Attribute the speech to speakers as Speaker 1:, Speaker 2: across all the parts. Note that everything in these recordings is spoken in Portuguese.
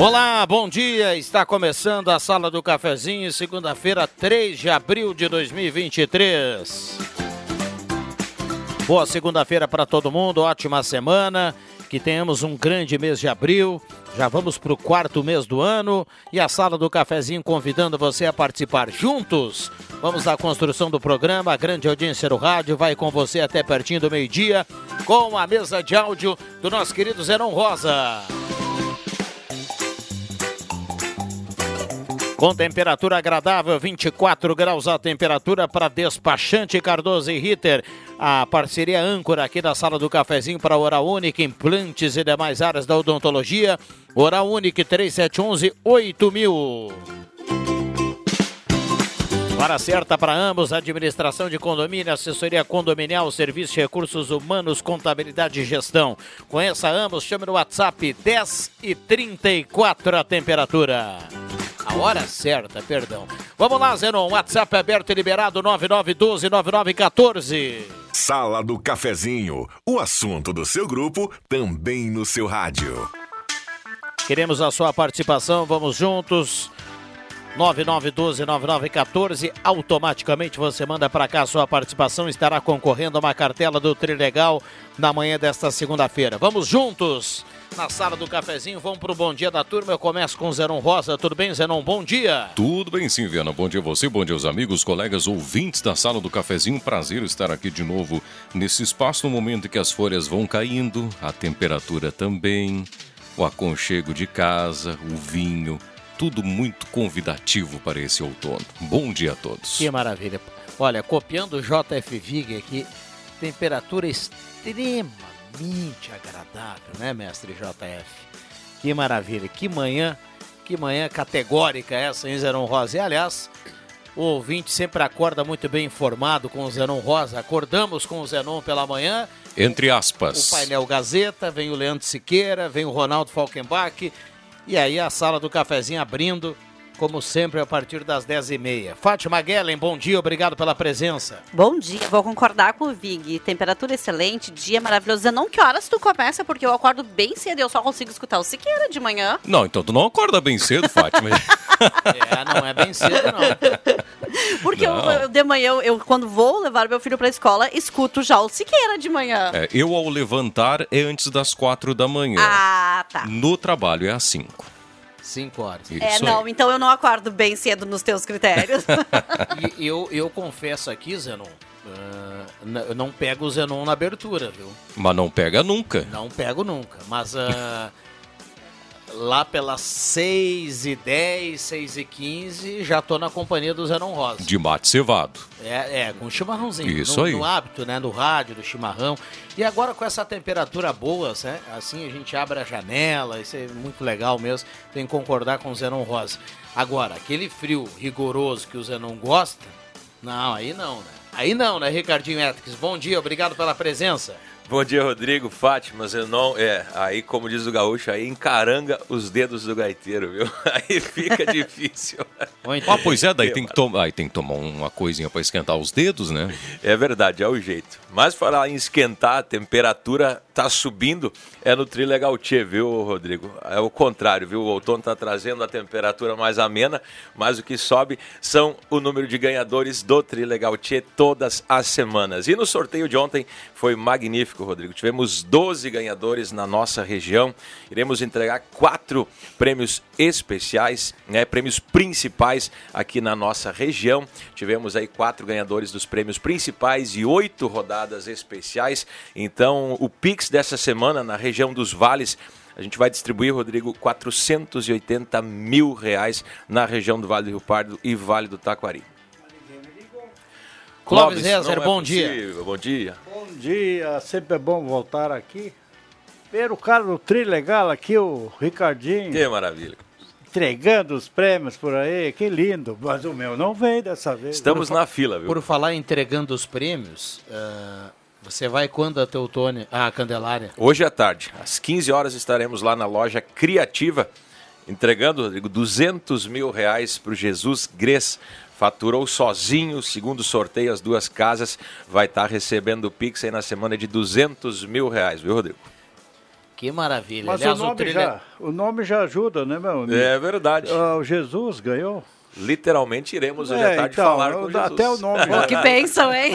Speaker 1: Olá, bom dia. Está começando a Sala do Cafezinho, segunda-feira, 3 de abril de 2023. Boa segunda-feira para todo mundo, ótima semana. Que tenhamos um grande mês de abril. Já vamos para o quarto mês do ano e a Sala do Cafezinho convidando você a participar juntos. Vamos à construção do programa. A grande audiência do rádio vai com você até pertinho do meio-dia com a mesa de áudio do nosso querido Zenon Rosa. Com temperatura agradável, 24 graus a temperatura para despachante Cardoso e Ritter. A parceria âncora aqui da sala do cafezinho para Oral Única, implantes e demais áreas da odontologia. Oral Única 3711 8000. Hora certa para ambos, administração de condomínio, assessoria condominial, serviço de recursos humanos, contabilidade e gestão. Conheça ambos, chame no WhatsApp 10 e 34 a temperatura. A hora certa, perdão. Vamos lá, Zenon. WhatsApp aberto e liberado 99129914.
Speaker 2: Sala do Cafezinho. O assunto do seu grupo também no seu rádio.
Speaker 1: Queremos a sua participação. Vamos juntos. 99129914. Automaticamente você manda para cá a sua participação. Estará concorrendo a uma cartela do Trilegal na manhã desta segunda-feira. Vamos juntos na sala do cafezinho. Vamos para o bom dia da turma. Eu começo com Zenon Rosa. Tudo bem, Zenon? Bom dia.
Speaker 3: Tudo bem, sim, Viana. Bom dia a você, bom dia aos amigos, colegas, ouvintes da sala do cafezinho. Prazer estar aqui de novo nesse espaço no momento em que as folhas vão caindo, a temperatura também, o aconchego de casa, o vinho tudo muito convidativo para esse outono. Bom dia a todos.
Speaker 1: Que maravilha. Olha, copiando o JF Vig aqui, temperatura extremamente agradável, né, mestre JF? Que maravilha, que manhã, que manhã categórica essa, hein, Zeron Rosa? E, aliás, o ouvinte sempre acorda muito bem informado com o Zenon Rosa. Acordamos com o Zenon pela manhã.
Speaker 3: Entre aspas.
Speaker 1: O painel Gazeta, vem o Leandro Siqueira, vem o Ronaldo Falkenbach e aí a sala do cafezinho abrindo, como sempre, a partir das 10h30. Fátima Guellen, bom dia, obrigado pela presença.
Speaker 4: Bom dia, vou concordar com o Vig. Temperatura excelente, dia maravilhoso. Não que horas tu começa, porque eu acordo bem cedo e eu só consigo escutar o Siqueira de manhã.
Speaker 3: Não, então tu não acorda bem cedo, Fátima.
Speaker 1: é, não é bem cedo, não.
Speaker 4: Porque eu, eu, de manhã, eu, eu, quando vou levar meu filho pra escola, escuto já o Siqueira de manhã.
Speaker 3: É, eu, ao levantar, é antes das quatro da manhã.
Speaker 4: Ah, tá.
Speaker 3: No trabalho é às cinco.
Speaker 1: Cinco horas.
Speaker 4: Isso é, não, aí. então eu não acordo bem cedo nos teus critérios.
Speaker 1: e eu, eu confesso aqui, Zenon, uh, eu não pego o Zenon na abertura, viu?
Speaker 3: Mas não pega nunca.
Speaker 1: Não pego nunca, mas... Uh, lá pelas 6 e 10, 6 e 15, já tô na companhia do Zenon Rosa.
Speaker 3: De mate cevado.
Speaker 1: É, é, com chimarrãozinho.
Speaker 3: Isso
Speaker 1: no,
Speaker 3: aí.
Speaker 1: No hábito, né, do rádio, do chimarrão. E agora com essa temperatura boa, né, assim a gente abre a janela, isso é muito legal mesmo, tem que concordar com o Zenon Rosa. Agora, aquele frio rigoroso que o Zenon gosta, não, aí não, né? Aí não, né, Ricardinho Etques? Bom dia, obrigado pela presença.
Speaker 5: Bom dia, Rodrigo, Fátima, Zenon. É, aí, como diz o gaúcho, aí encaranga os dedos do gaiteiro, viu? Aí fica difícil.
Speaker 3: ah, pois é, daí tem que, aí tem que tomar uma coisinha para esquentar os dedos, né?
Speaker 5: É verdade, é o jeito. Mas falar em esquentar, a temperatura tá subindo, é no Trilegal Tchê, viu, Rodrigo? É o contrário, viu? O outono tá trazendo a temperatura mais amena, mas o que sobe são o número de ganhadores do Trilegal Tchê todas as semanas. E no sorteio de ontem foi magnífico, Rodrigo. Tivemos 12 ganhadores na nossa região. Iremos entregar quatro prêmios especiais, né, prêmios principais aqui na nossa região. Tivemos aí quatro ganhadores dos prêmios principais e oito rodadas especiais. Então, o Pix dessa semana na região dos Vales a gente vai distribuir, Rodrigo, 480 mil reais na região do Vale do Rio Pardo e Vale do Taquari.
Speaker 1: Clóvis Rezer, é bom dia.
Speaker 5: Bom dia.
Speaker 6: Bom dia, sempre é bom voltar aqui. Ver o cara do Tri Legal aqui, o Ricardinho.
Speaker 5: Que maravilha.
Speaker 6: Entregando os prêmios por aí, que lindo. Mas o meu não veio dessa vez.
Speaker 5: Estamos na fila, viu?
Speaker 1: Por falar entregando os prêmios, uh, você vai quando a Teutônia, a Candelária?
Speaker 5: Hoje à tarde, às 15 horas estaremos lá na loja Criativa, entregando, Rodrigo, 200 mil reais para o Jesus Gres. Faturou sozinho, segundo sorteio, as duas casas. Vai estar recebendo o Pix aí na semana de 200 mil reais, viu, Rodrigo?
Speaker 1: Que maravilha.
Speaker 6: Mas Aliás, o, nome o, trilha... já, o nome já ajuda, né, meu amigo?
Speaker 5: É verdade.
Speaker 6: Uh, o Jesus ganhou.
Speaker 5: Literalmente iremos hoje é, à tarde então, falar com Jesus.
Speaker 6: Até o nome.
Speaker 4: Pô, que bênção, hein?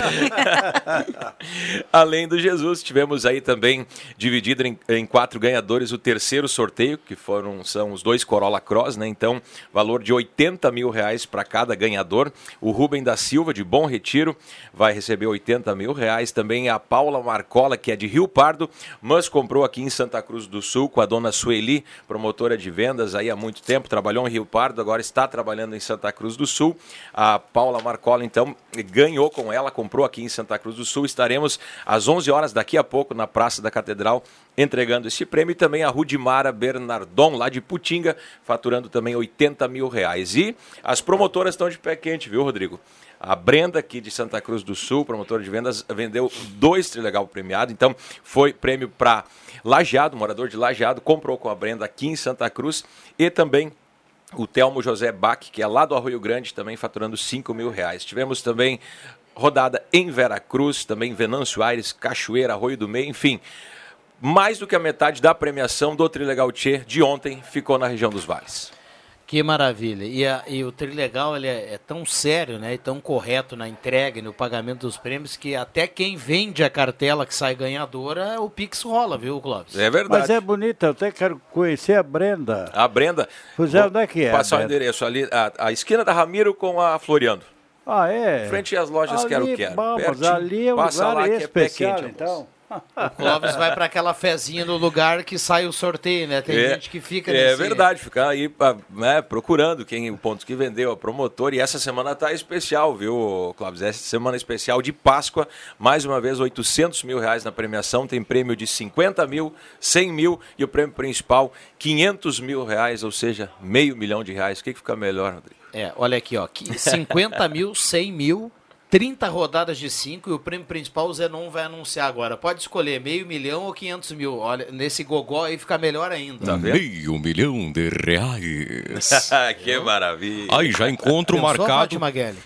Speaker 5: Além do Jesus, tivemos aí também dividido em, em, quatro ganhadores o terceiro sorteio, que foram são os dois Corolla Cross, né? Então, valor de 80 mil reais para cada ganhador. O Rubem da Silva, de Bom Retiro, vai receber 80 mil reais. Também a Paula Marcola, que é de Rio Pardo, mas comprou aqui em Santa Cruz do Sul com a dona Sueli, promotora de vendas aí há muito tempo, trabalhou em Rio Pardo, agora está trabalhando em Santa Cruz do Sul. A Paula Marcola, então, ganhou com ela, comprou aqui em Santa Cruz do Sul. Estaremos às 11 horas daqui a pouco na Praça da Catedral entregando esse prêmio e também a Rudimara Bernardon, lá de Putinga, faturando também 80 mil reais. E as promotoras estão de pé quente, viu, Rodrigo? A Brenda, aqui de Santa Cruz do Sul, promotora de vendas, vendeu dois Trilegal premiado. Então, foi prêmio para Lajeado, morador de Lajeado, comprou com a Brenda aqui em Santa Cruz. E também o Telmo José Bach, que é lá do Arroio Grande, também faturando 5 mil reais. Tivemos também rodada em Veracruz, também Venâncio Aires, Cachoeira, Arroio do Meio, enfim. Mais do que a metade da premiação do Trilegal Tchê de ontem ficou na região dos vales.
Speaker 1: Que maravilha. E, a, e o Trilegal ele é, é, tão sério né, e tão correto na entrega e no pagamento dos prêmios que até quem vende a cartela que sai ganhadora, o Pix rola, viu, Clóvis?
Speaker 5: É verdade.
Speaker 6: Mas é bonita, eu até quero conhecer a Brenda.
Speaker 5: A Brenda?
Speaker 6: Pois é, onde é que é?
Speaker 5: Passar o endereço ali, a, a, esquina da Ramiro com a Floriano.
Speaker 6: Ah, é?
Speaker 5: Frente às lojas
Speaker 6: ali,
Speaker 5: Quero Quero.
Speaker 6: Vamos, ali é um
Speaker 5: Passa
Speaker 6: lugar
Speaker 5: lá
Speaker 6: especial,
Speaker 5: que é pé quente,
Speaker 6: então.
Speaker 1: O Clóvis vai para aquela fezinha no lugar que sai o sorteio, né? Tem é, gente que fica
Speaker 5: É nesse... verdade, ficar aí né, procurando quem o ponto que vendeu, a promotor. E essa semana tá especial, viu, Clóvis? Essa semana especial de Páscoa, mais uma vez 800 mil reais na premiação. Tem prêmio de 50 mil, 100 mil e o prêmio principal 500 mil reais, ou seja, meio milhão de reais. O que, que fica melhor, Rodrigo?
Speaker 1: É, olha aqui, ó, 50 mil, 100 mil 30 rodadas de 5 e o prêmio principal o Zenon vai anunciar agora. Pode escolher meio milhão ou 500 mil. Olha, nesse gogó aí fica melhor ainda.
Speaker 3: Tá meio milhão de reais.
Speaker 5: que maravilha.
Speaker 3: Aí já encontro marcado.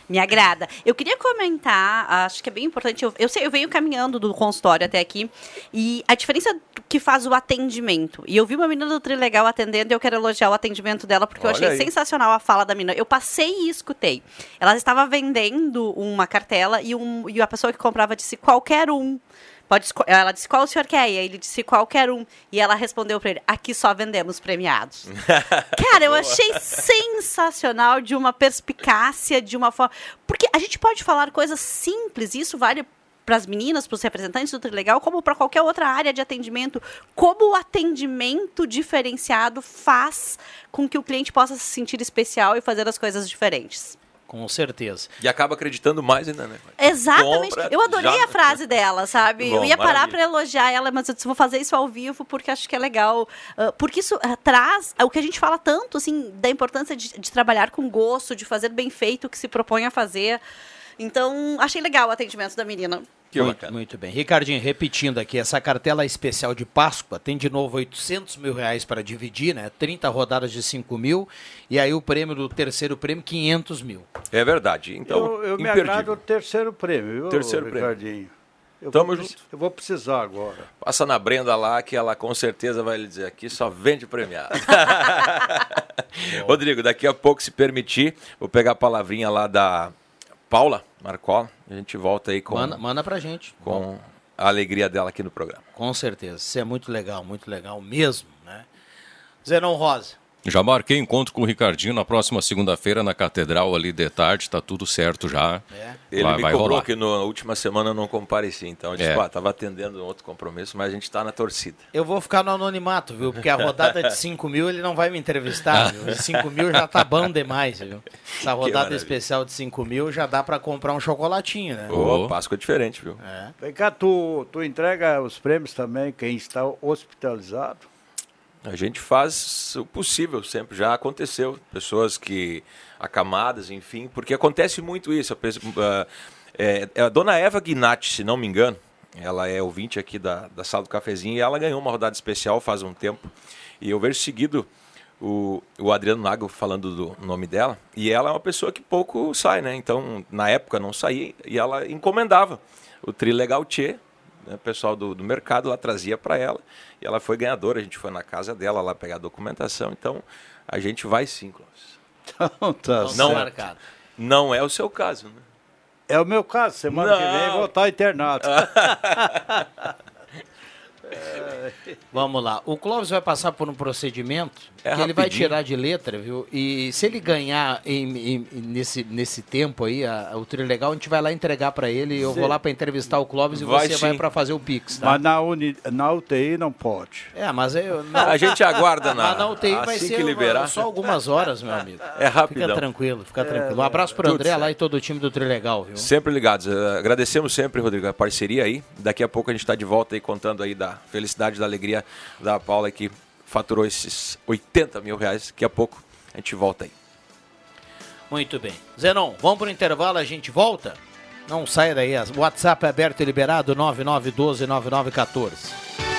Speaker 4: Me agrada. Eu queria comentar, acho que é bem importante. Eu, eu sei, eu venho caminhando do consultório até aqui e a diferença que faz o atendimento. E eu vi uma menina do Trilegal atendendo e eu quero elogiar o atendimento dela porque Olha eu achei aí. sensacional a fala da menina. Eu passei e escutei. Ela estava vendendo uma cartela e, um, e a pessoa que comprava disse qualquer um. Pode, ela disse qual o senhor quer? E aí ele disse qualquer um. E ela respondeu para ele: aqui só vendemos premiados. Cara, eu achei sensacional de uma perspicácia, de uma forma. Porque a gente pode falar coisas simples, isso vale para as meninas, para os representantes do Trilegal, como para qualquer outra área de atendimento. Como o atendimento diferenciado faz com que o cliente possa se sentir especial e fazer as coisas diferentes.
Speaker 1: Com certeza.
Speaker 5: E acaba acreditando mais ainda, né?
Speaker 4: Exatamente. Compra, eu adorei já... a frase dela, sabe? Bom, eu ia parar para elogiar ela, mas eu disse, vou fazer isso ao vivo porque acho que é legal. Uh, porque isso uh, traz uh, o que a gente fala tanto, assim, da importância de, de, trabalhar com gosto, de fazer bem feito o que se propõe a fazer. Então, achei legal o atendimento da menina.
Speaker 1: Que muito, bacana. muito bem. Ricardinho, repetindo aqui, essa cartela especial de Páscoa tem de novo 800 mil reais para dividir, né? 30 rodadas de 5 mil e aí o prêmio do terceiro prêmio, 500 mil.
Speaker 5: É verdade. Então,
Speaker 6: eu, eu me agrado o terceiro prêmio, viu,
Speaker 5: terceiro
Speaker 6: Ricardinho?
Speaker 5: Prêmio.
Speaker 6: Eu Tamo vou, junto. Eu vou precisar agora.
Speaker 5: Passa na Brenda lá que ela com certeza vai lhe dizer aqui só vende premiado. Rodrigo, daqui a pouco, se permitir, vou pegar a palavrinha lá da Paula Marcola. A gente volta aí com.
Speaker 1: Manda, manda pra gente.
Speaker 5: Com Bom. a alegria dela aqui no programa.
Speaker 1: Com certeza. Isso é muito legal, muito legal mesmo, né? Zenon Rosa.
Speaker 3: Já marquei encontro com o Ricardinho na próxima segunda-feira na Catedral ali de tarde, tá tudo certo já.
Speaker 5: É. Ele vai, me vai cobrou rolar. que na última semana eu não compareci, então eu disse, é. tava atendendo um outro compromisso, mas a gente está na torcida.
Speaker 1: Eu vou ficar no anonimato, viu? Porque a rodada de 5 mil ele não vai me entrevistar, viu? 5 mil já tá bom demais, viu? Essa rodada especial de 5 mil já dá para comprar um chocolatinho, né?
Speaker 5: Ô, oh, Páscoa é diferente, viu?
Speaker 6: É. Vem cá, tu, tu entrega os prêmios também, quem está hospitalizado?
Speaker 5: A gente faz o possível sempre. Já aconteceu. Pessoas que. acamadas, enfim, porque acontece muito isso. A, é, é, a dona Eva Guinatti, se não me engano, ela é ouvinte aqui da, da sala do cafezinho e ela ganhou uma rodada especial faz um tempo. E eu vejo seguido o, o Adriano Nago falando do nome dela. E ela é uma pessoa que pouco sai, né? Então, na época não saía e ela encomendava o Trilegal Tchê né, o pessoal do, do mercado lá trazia para ela e ela foi ganhadora. A gente foi na casa dela lá pegar a documentação. Então a gente vai sim, Clóvis.
Speaker 6: Então, tá
Speaker 5: não, marcado. não é o seu caso, né?
Speaker 6: É o meu caso. Semana não. que vem vou estar internado.
Speaker 1: Vamos lá. O Clóvis vai passar por um procedimento é que rapidinho. ele vai tirar de letra, viu? E se ele ganhar em, em, nesse, nesse tempo aí, a, o trilho legal, a gente vai lá entregar para ele. Eu Sim. vou lá para entrevistar o Clóvis vai e você sim. vai para fazer o Pix.
Speaker 6: Tá? Mas na, uni, na UTI não pode.
Speaker 1: É, mas eu.
Speaker 5: a gente aguarda na,
Speaker 1: na UTI assim vai ser liberar. só algumas horas, meu amigo.
Speaker 5: É rápido.
Speaker 1: Fica tranquilo, fica é, tranquilo. Um abraço para o André lá e todo o time do Trilho Legal, viu?
Speaker 5: Sempre ligados. Agradecemos sempre, Rodrigo, a parceria aí. Daqui a pouco a gente está de volta aí contando aí da felicidade, da alegria da Paula que faturou esses 80 mil reais. Daqui a pouco a gente volta aí.
Speaker 1: Muito bem. Zenon, vamos para o intervalo, a gente volta? Não saia daí, o WhatsApp é aberto e liberado, 99129914.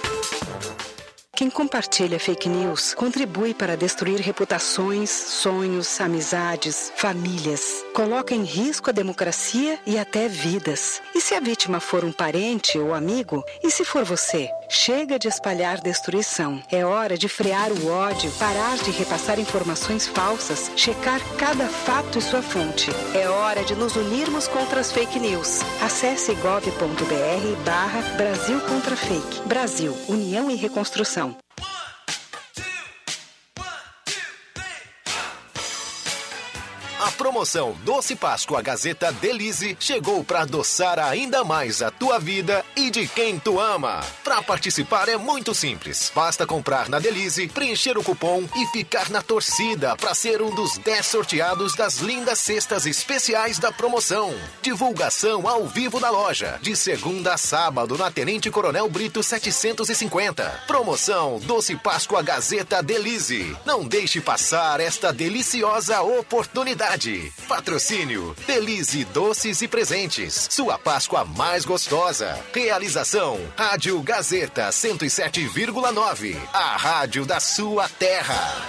Speaker 7: Quem compartilha fake news contribui para destruir reputações, sonhos, amizades, famílias. Coloca em risco a democracia e até vidas. E se a vítima for um parente ou amigo? E se for você? Chega de espalhar destruição. É hora de frear o ódio, parar de repassar informações falsas, checar cada fato e sua fonte. É hora de nos unirmos contra as fake news. Acesse gov.br barra Brasil contra Fake. Brasil, União e Reconstrução.
Speaker 8: A promoção Doce Páscoa Gazeta Delize chegou para adoçar ainda mais a tua vida e de quem tu ama. Para participar é muito simples. Basta comprar na Delize, preencher o cupom e ficar na torcida para ser um dos 10 sorteados das lindas cestas especiais da promoção. Divulgação ao vivo na loja, de segunda a sábado na Tenente Coronel Brito 750. Promoção Doce Páscoa Gazeta Delize. Não deixe passar esta deliciosa oportunidade. Patrocínio Delize Doces e Presentes. Sua Páscoa mais gostosa. Realização Rádio Gazeta 107,9. A rádio da sua terra.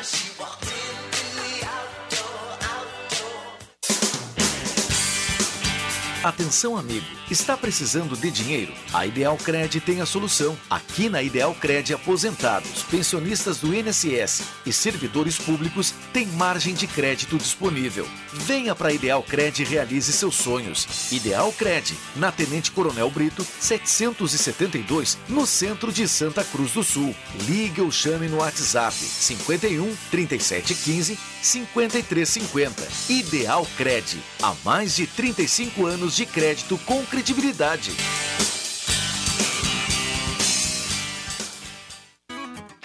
Speaker 9: Atenção, amigo. Está precisando de dinheiro? A Ideal Cred tem a solução. Aqui na Ideal Cred, aposentados, pensionistas do INSS e servidores públicos têm margem de crédito disponível. Venha para a Ideal Cred e realize seus sonhos. Ideal Cred, na Tenente Coronel Brito, 772, no centro de Santa Cruz do Sul. Ligue ou chame no WhatsApp 51 3715 5350. Ideal Cred. Há mais de 35 anos de crédito com credibilidade.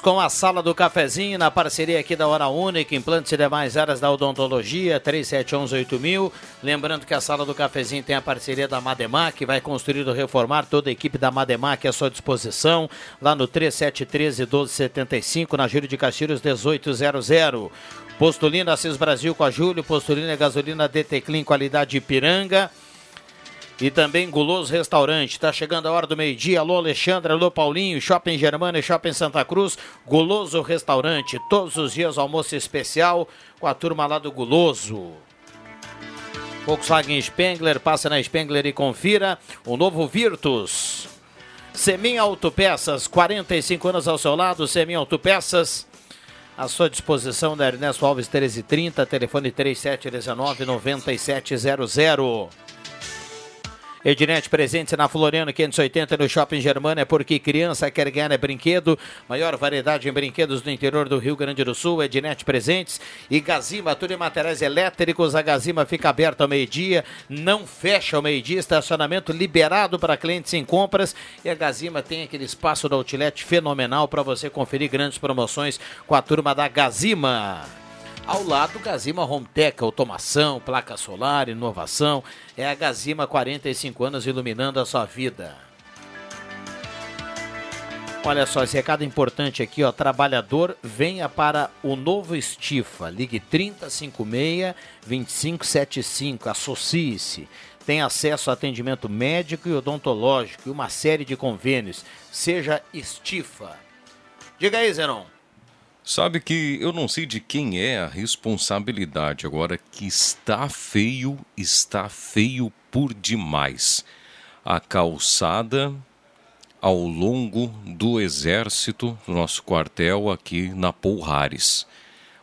Speaker 1: Com a sala do cafezinho na parceria aqui da Hora Única, implantes e demais áreas da odontologia, 37118000. Lembrando que a sala do cafezinho tem a parceria da Mademac, vai construir ou reformar toda a equipe da Mademac à sua disposição, lá no 3713 1275, na Júlio de Castilhos 1800. Postulina Assis Brasil com a Júlio, Postulina Gasolina DT Clean, qualidade Ipiranga. E também Guloso Restaurante. Está chegando a hora do meio-dia. Alô, Alexandre. Alô, Paulinho. Shopping Germana e Shopping Santa Cruz. Guloso Restaurante. Todos os dias almoço especial com a turma lá do Guloso. Volkswagen Spengler. Passa na Spengler e confira o novo Virtus. Semin Autopeças. 45 anos ao seu lado. Semin Autopeças. À sua disposição da Ernesto Alves 1330, telefone 3719 9700. Ednet presente na Floriano 580 no Shopping Germano é porque criança quer ganhar é brinquedo. Maior variedade em brinquedos do interior do Rio Grande do Sul. Ednet presentes e Gazima, tudo em materiais elétricos. A Gazima fica aberta ao meio-dia, não fecha ao meio-dia. Estacionamento liberado para clientes em compras. E a Gazima tem aquele espaço da outlet fenomenal para você conferir grandes promoções com a turma da Gazima. Ao lado, Gazima Hometech, automação, placa solar, inovação. É a Gazima 45 anos iluminando a sua vida. Olha só, esse recado importante aqui, ó. Trabalhador, venha para o novo Estifa. Ligue 3056-2575. Associe-se. Tem acesso a atendimento médico e odontológico e uma série de convênios. Seja Estifa. Diga aí, Zenon.
Speaker 3: Sabe que eu não sei de quem é a responsabilidade agora que está feio, está feio por demais. A calçada ao longo do exército, nosso quartel aqui na Polhares.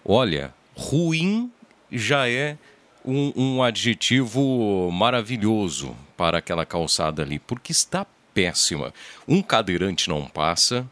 Speaker 3: Olha, ruim já é um, um adjetivo maravilhoso para aquela calçada ali, porque está péssima. Um cadeirante não passa,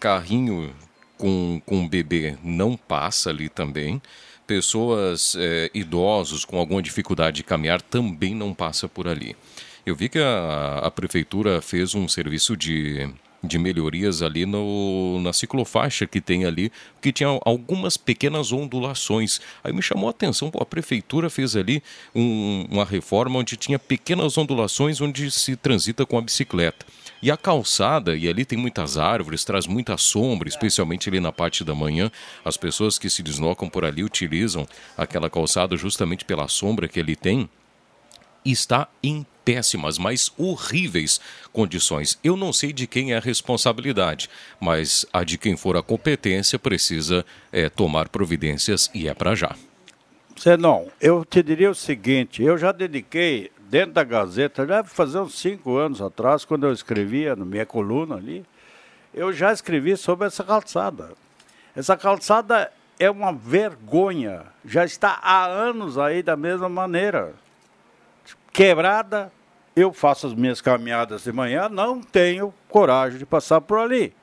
Speaker 3: carrinho com, com bebê não passa ali também. Pessoas é, idosos com alguma dificuldade de caminhar também não passa por ali. Eu vi que a, a prefeitura fez um serviço de, de melhorias ali no, na ciclofaixa que tem ali, que tinha algumas pequenas ondulações. Aí me chamou a atenção, pô, a prefeitura fez ali um, uma reforma onde tinha pequenas ondulações onde se transita com a bicicleta. E a calçada, e ali tem muitas árvores, traz muita sombra, especialmente ali na parte da manhã. As pessoas que se deslocam por ali utilizam aquela calçada justamente pela sombra que ele tem. Está em péssimas, mas horríveis condições. Eu não sei de quem é a responsabilidade, mas a de quem for a competência precisa é, tomar providências e é para já.
Speaker 6: Senão, eu te diria o seguinte: eu já dediquei dentro da Gazeta, deve fazer uns cinco anos atrás, quando eu escrevia na minha coluna ali, eu já escrevi sobre essa calçada. Essa calçada é uma vergonha. Já está há anos aí da mesma maneira. Quebrada, eu faço as minhas caminhadas de manhã, não tenho coragem de passar por ali.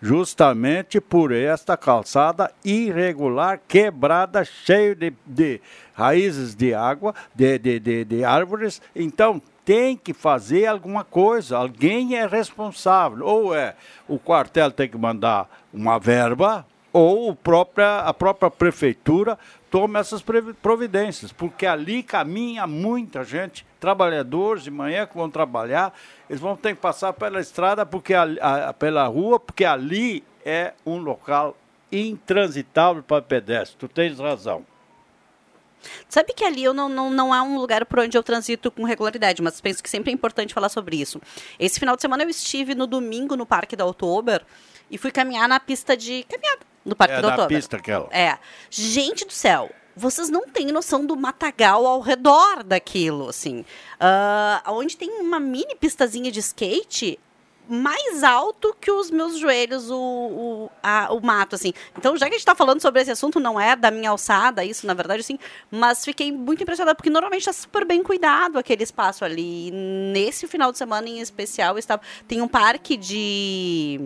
Speaker 6: Justamente por esta calçada irregular, quebrada, cheio de, de raízes de água, de, de, de, de árvores. Então, tem que fazer alguma coisa, alguém é responsável. Ou é o quartel tem que mandar uma verba, ou própria, a própria prefeitura toma essas providências, porque ali caminha muita gente, trabalhadores de manhã que vão trabalhar, eles vão ter que passar pela estrada, porque a, a, pela rua, porque ali é um local intransitável para pedestre. Tu tens razão.
Speaker 4: Sabe que ali eu não, não, não é um lugar por onde eu transito com regularidade, mas penso que sempre é importante falar sobre isso. Esse final de semana eu estive no domingo no Parque da Oktober e fui caminhar na pista de caminhada no Parque
Speaker 6: é,
Speaker 4: da Oktober.
Speaker 6: pista aquela.
Speaker 4: É. Gente do céu, vocês não têm noção do matagal ao redor daquilo, assim. Uh, onde tem uma mini pistazinha de skate, mais alto que os meus joelhos, o, o, a, o mato, assim. Então, já que a gente está falando sobre esse assunto, não é da minha alçada, isso, na verdade, sim, mas fiquei muito impressionada, porque normalmente está super bem cuidado aquele espaço ali. Nesse final de semana em especial, estava, tem um parque de.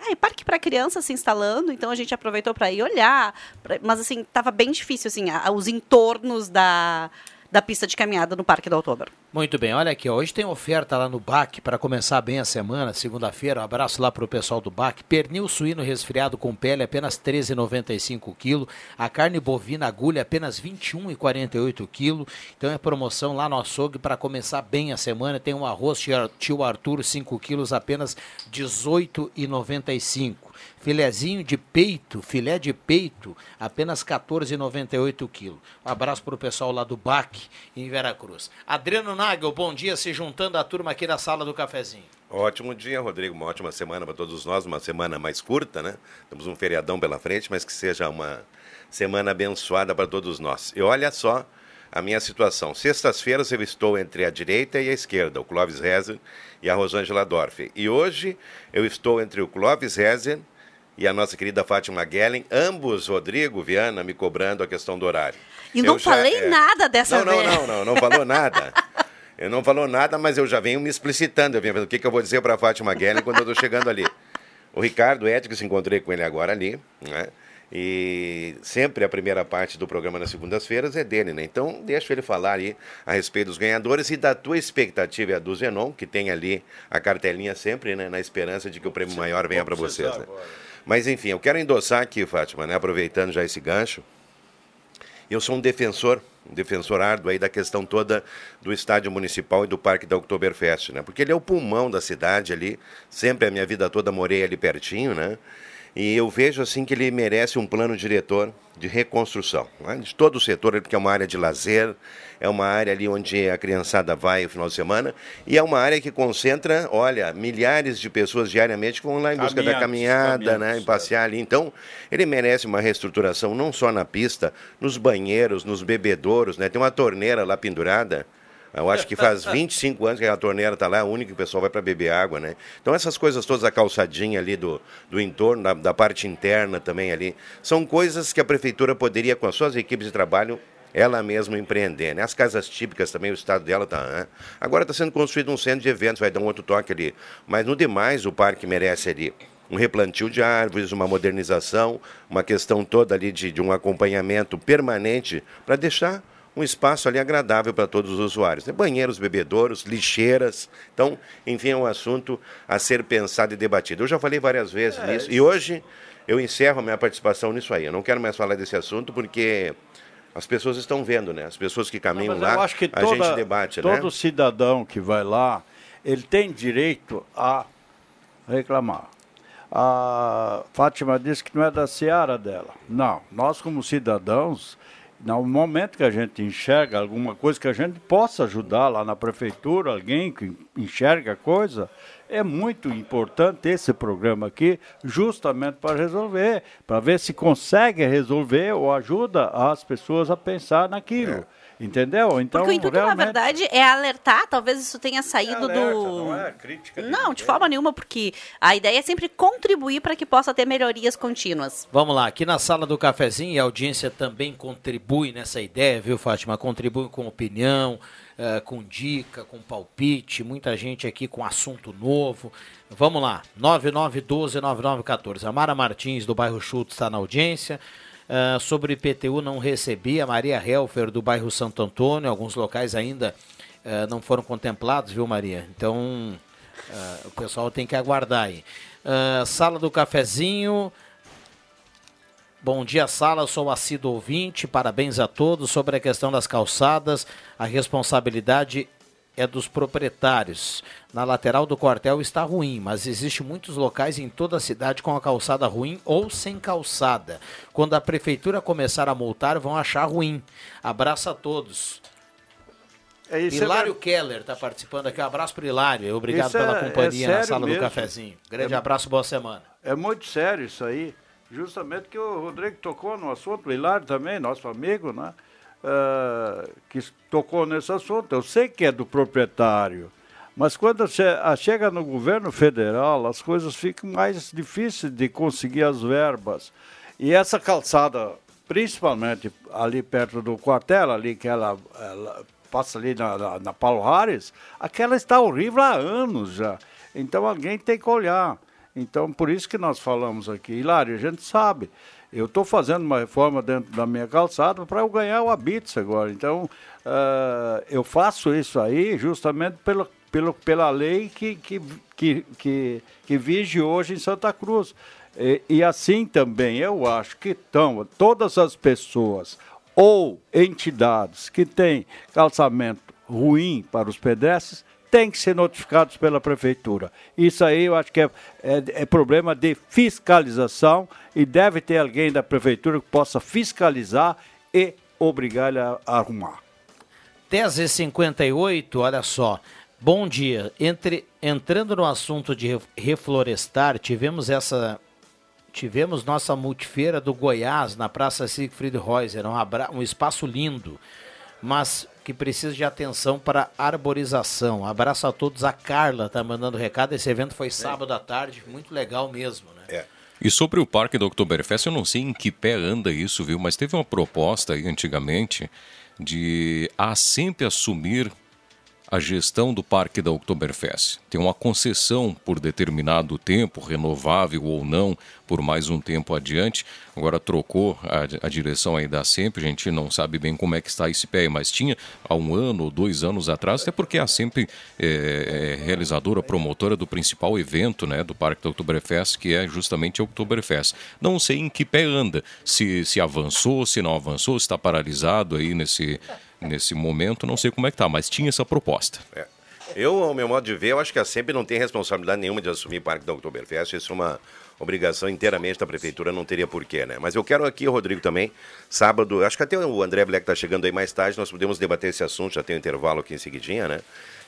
Speaker 4: Ah, é parque para criança se instalando, então a gente aproveitou para ir olhar, pra, mas assim, estava bem difícil, assim, a, os entornos da, da pista de caminhada no Parque do Outubro.
Speaker 1: Muito bem, olha aqui, ó, hoje tem oferta lá no BAC para começar bem a semana, segunda-feira. Um abraço lá para o pessoal do BAC. Pernil suíno resfriado com pele apenas R$ 13,95 kg. A carne bovina agulha apenas R$ 21,48 kg. Então é promoção lá no açougue para começar bem a semana. Tem um arroz tio Arthur 5 quilos apenas R$ 18,95. Filezinho de peito, filé de peito, apenas 14,98 quilos. Um abraço para o pessoal lá do BAC, em Veracruz. Adriano Nagel, bom dia, se juntando à turma aqui da sala do cafezinho.
Speaker 10: Ótimo dia, Rodrigo. Uma ótima semana para todos nós, uma semana mais curta, né? Temos um feriadão pela frente, mas que seja uma semana abençoada para todos nós. E olha só a minha situação. Sextas-feiras eu estou entre a direita e a esquerda, o Clóvis Rezer e a Rosângela Dorf. E hoje eu estou entre o Clóvis Rezer e a nossa querida Fátima Gellen, ambos, Rodrigo, Viana, me cobrando a questão do horário.
Speaker 4: E não já, falei é... nada dessa
Speaker 10: não, vez. Não, não, não, não falou nada. Eu não falou nada, mas eu já venho me explicitando. Eu venho vendo o que, que eu vou dizer para a Fátima Gellen quando eu estou chegando ali. O Ricardo Ético, se encontrei com ele agora ali, né? E sempre a primeira parte do programa nas segundas-feiras é dele, né? Então, deixa ele falar aí a respeito dos ganhadores e da tua expectativa a do Zenon, que tem ali a cartelinha sempre, né? Na esperança de que o prêmio maior venha para vocês, né? Mas enfim, eu quero endossar aqui, Fátima, né, aproveitando já esse gancho. Eu sou um defensor, um defensor árduo aí da questão toda do estádio municipal e do Parque da Oktoberfest, né? Porque ele é o pulmão da cidade ali. Sempre a minha vida toda morei ali pertinho, né? E eu vejo assim que ele merece um plano diretor de reconstrução né? de todo o setor, porque é uma área de lazer, é uma área ali onde a criançada vai no final de semana e é uma área que concentra, olha, milhares de pessoas diariamente que vão lá em busca da caminhada, né, em passear ali. Então, ele merece uma reestruturação não só na pista, nos banheiros, nos bebedouros, né? Tem uma torneira lá pendurada eu acho que faz 25 anos que a torneira está lá, é a única que o pessoal vai para beber água, né? Então essas coisas todas, a calçadinha ali do, do entorno, da, da parte interna também ali, são coisas que a prefeitura poderia, com as suas equipes de trabalho, ela mesma empreender. Né? As casas típicas também, o estado dela está. Né? Agora está sendo construído um centro de eventos, vai dar um outro toque ali. Mas no demais, o parque merece ali um replantio de árvores, uma modernização, uma questão toda ali de, de um acompanhamento permanente para deixar um espaço ali agradável para todos os usuários. Né? Banheiros, bebedouros, lixeiras. Então, enfim, é um assunto a ser pensado e debatido. Eu já falei várias vezes é, nisso. E hoje eu encerro a minha participação nisso aí. Eu não quero mais falar desse assunto porque as pessoas estão vendo, né? As pessoas que caminham não, lá, que a gente debate,
Speaker 6: todo
Speaker 10: né?
Speaker 6: Todo cidadão que vai lá, ele tem direito a reclamar. A Fátima disse que não é da seara dela. Não, nós como cidadãos no momento que a gente enxerga alguma coisa que a gente possa ajudar lá na prefeitura, alguém que enxerga a coisa, é muito importante esse programa aqui, justamente para resolver, para ver se consegue resolver ou ajuda as pessoas a pensar naquilo. É. Entendeu? Então,
Speaker 4: Porque o intuito,
Speaker 6: realmente,
Speaker 4: na verdade, é alertar, talvez isso tenha saído
Speaker 6: alerta,
Speaker 4: do.
Speaker 6: não é crítica de
Speaker 4: Não, de forma nenhuma, porque a ideia é sempre contribuir para que possa ter melhorias contínuas.
Speaker 1: Vamos lá, aqui na sala do cafezinho, e a audiência também contribui nessa ideia, viu, Fátima? Contribui com opinião, eh, com dica, com palpite, muita gente aqui com assunto novo. Vamos lá, 9912-9914. A Mara Martins, do bairro Chutes, está na audiência. Ah, sobre IPTU não recebi. A Maria Helfer, do bairro Santo Antônio. Alguns locais ainda ah, não foram contemplados, viu, Maria? Então, o pessoal tem que aguardar aí. Sala do cafezinho. Bom dia, Sala. Sou assíduo ouvinte. Parabéns a todos. Sobre a questão das calçadas, a responsabilidade é dos proprietários. Na lateral do quartel está ruim, mas existe muitos locais em toda a cidade com a calçada ruim ou sem calçada. Quando a prefeitura começar a multar, vão achar ruim. Abraço a todos.
Speaker 6: É isso, é
Speaker 1: Hilário
Speaker 6: ver-
Speaker 1: Keller está participando aqui. Um abraço para Hilário. Obrigado
Speaker 6: Isso
Speaker 1: pela
Speaker 6: é-
Speaker 1: companhia
Speaker 6: é
Speaker 1: na sala do
Speaker 6: mesmo.
Speaker 1: cafezinho. Grande
Speaker 6: É-
Speaker 1: abraço, boa semana.
Speaker 6: É muito sério isso aí. Justamente que o Rodrigo tocou no assunto, o Hilário também, nosso amigo, né? Ah, que tocou nesse assunto. Eu sei que é do proprietário, mas quando che a- chega no governo federal, as coisas ficam mais difíceis de conseguir as verbas. E essa calçada, principalmente ali perto do quartel, ali que ela, ela passa ali na, na, na Paulo Harris, aquela está horrível há anos já. Então alguém tem que olhar. Então, por isso que nós falamos aqui. Hilário, a gente sabe. Eu estou fazendo uma reforma dentro da minha calçada para eu ganhar o Habits agora. Então, ah, eu faço isso aí justamente pela, pela, pela lei que, que, que, que, que vige hoje em Santa Cruz. E, e assim também, eu acho que estão todas as pessoas ou entidades que têm calçamento ruim para os pedestres têm que ser notificados pela prefeitura. Isso aí eu acho que é, é, é problema de fiscalização e deve ter alguém da prefeitura que possa fiscalizar e obrigar ele a, a arrumar.
Speaker 1: 10h58, olha só. Bom dia. Entre, entrando no assunto de re- reflorestar, tivemos essa. Tivemos nossa multifeira do Goiás na Praça Siegfried Reuser, um, abra- um espaço lindo, mas que precisa de atenção para arborização. Abraço a todos. A Carla está mandando recado. Esse evento foi sábado à tarde, muito legal mesmo, né?
Speaker 3: E sobre o Parque da Oktoberfest, eu não sei em que pé anda isso, viu? Mas teve uma proposta aí antigamente de a sempre assumir a gestão do Parque da Oktoberfest. Tem uma concessão por determinado tempo, renovável ou não, por mais um tempo adiante. Agora trocou a, a direção aí da SEMP, a gente não sabe bem como é que está esse pé, mas tinha há um ano ou dois anos atrás, até porque a SEMP é, é realizadora, promotora do principal evento né, do Parque da Oktoberfest, que é justamente a Oktoberfest. Não sei em que pé anda, se, se avançou, se não avançou, se está paralisado aí nesse, nesse momento, não sei como é que está, mas tinha essa proposta.
Speaker 10: É. Eu, ao meu modo de ver, eu acho que a SEMP não tem responsabilidade nenhuma de assumir o Parque da Oktoberfest. Isso é uma obrigação inteiramente da prefeitura, não teria porquê, né? Mas eu quero aqui, Rodrigo, também, sábado, acho que até o André Black está chegando aí mais tarde, nós podemos debater esse assunto, já tem um intervalo aqui em seguidinha, né?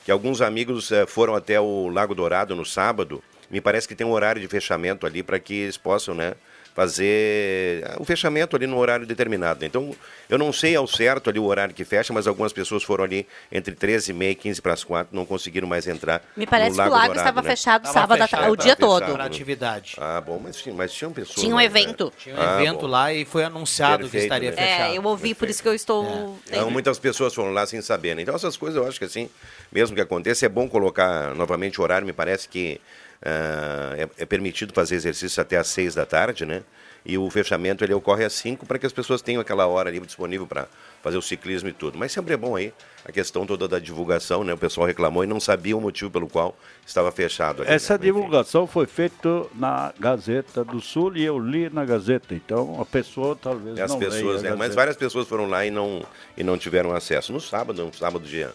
Speaker 10: Que alguns amigos eh, foram até o Lago Dourado no sábado, me parece que tem um horário de fechamento ali para que eles possam, né? Fazer o fechamento ali no horário determinado. Então, eu não sei ao certo ali o horário que fecha, mas algumas pessoas foram ali entre 13 e meia e 15 para as 4, não conseguiram mais entrar
Speaker 4: Me parece
Speaker 10: no
Speaker 4: que o
Speaker 10: Lago
Speaker 4: estava
Speaker 10: né?
Speaker 4: fechado sábado tarde, o dia todo.
Speaker 1: Para atividade.
Speaker 10: Ah, bom, mas, tinha- mas tinham pessoas.
Speaker 4: Tinha um
Speaker 10: né?
Speaker 4: evento.
Speaker 1: Tinha um evento lá e foi anunciado que
Speaker 10: Perfeito,
Speaker 1: estaria
Speaker 10: né?
Speaker 1: fechado.
Speaker 4: É, eu ouvi, por isso que eu estou.
Speaker 10: Então, muitas pessoas foram lá sem saber, né? Então, essas coisas eu acho que assim, mesmo que aconteça, é bom colocar novamente o horário. Me parece que ah, é, é permitido fazer exercício até às seis da tarde, né? E o fechamento ele ocorre às cinco para que as pessoas tenham aquela hora ali disponível para fazer o ciclismo e tudo. Mas sempre é bom aí a questão toda da divulgação, né? O pessoal reclamou e não sabia o motivo pelo qual estava fechado. Ali,
Speaker 6: Essa
Speaker 10: né?
Speaker 6: divulgação foi feita na Gazeta do Sul e eu li na Gazeta. Então, a pessoa talvez
Speaker 10: As
Speaker 6: não
Speaker 10: pessoas, né? Mas várias pessoas foram lá e não, e não tiveram acesso. No sábado, um sábado dia,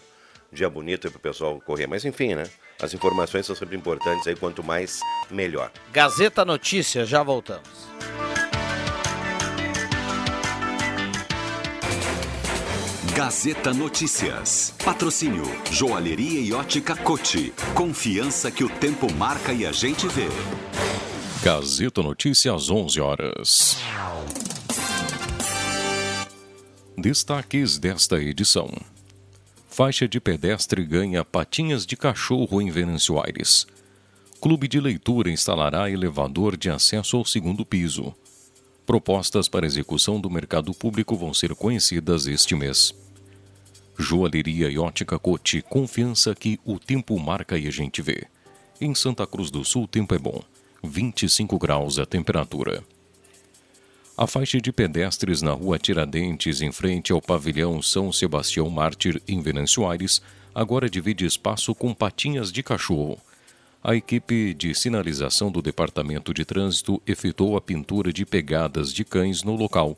Speaker 10: dia bonito para o pessoal correr. Mas enfim, né? As informações são sempre importantes aí, quanto mais, melhor.
Speaker 1: Gazeta Notícias, já voltamos.
Speaker 11: Gazeta Notícias. Patrocínio Joalheria e Ótica Cote. Confiança que o tempo marca e a gente vê.
Speaker 3: Gazeta Notícias, 11 horas. Destaques desta edição. Faixa de pedestre ganha patinhas de cachorro em Venâncio Aires. Clube de leitura instalará elevador de acesso ao segundo piso. Propostas para execução do mercado público vão ser conhecidas este mês. Joalheria e ótica Cote, confiança que o tempo marca e a gente vê. Em Santa Cruz do Sul, o tempo é bom. 25 graus a temperatura. A faixa de pedestres na rua Tiradentes, em frente ao pavilhão São Sebastião Mártir, em Venâncio Aires, agora divide espaço com patinhas de cachorro. A equipe de sinalização do Departamento de Trânsito efetuou a pintura de pegadas de cães no local.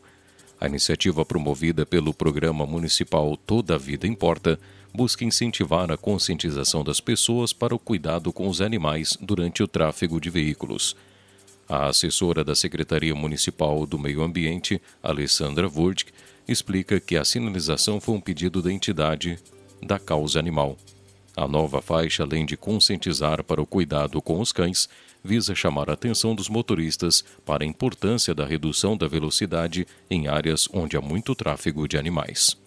Speaker 3: A iniciativa promovida pelo Programa Municipal Toda a Vida Importa busca incentivar a conscientização das pessoas para o cuidado com os animais durante o tráfego de veículos. A assessora da Secretaria Municipal do Meio Ambiente, Alessandra Wurtk, explica que a sinalização foi um pedido da entidade da causa animal. A nova faixa, além de conscientizar para o cuidado com os cães, visa chamar a atenção dos motoristas para a importância da redução da velocidade em áreas onde há muito tráfego de animais.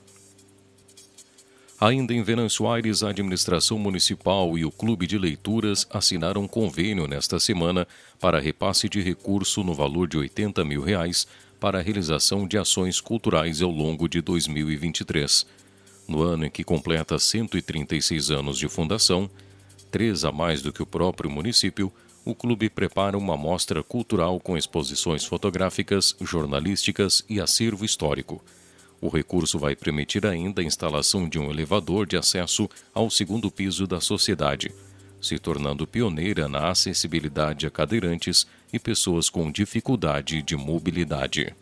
Speaker 3: Ainda em Venâncio Aires, a administração municipal e o Clube de Leituras assinaram um convênio nesta semana para repasse de recurso no valor de 80 mil reais para a realização de ações culturais ao longo de 2023. No ano em que completa 136 anos de fundação, três a mais do que o próprio município, o clube prepara uma mostra cultural com exposições fotográficas, jornalísticas e acervo histórico. O recurso vai permitir ainda a instalação de um elevador de acesso ao segundo piso da sociedade, se tornando pioneira na acessibilidade a cadeirantes e pessoas com dificuldade de mobilidade.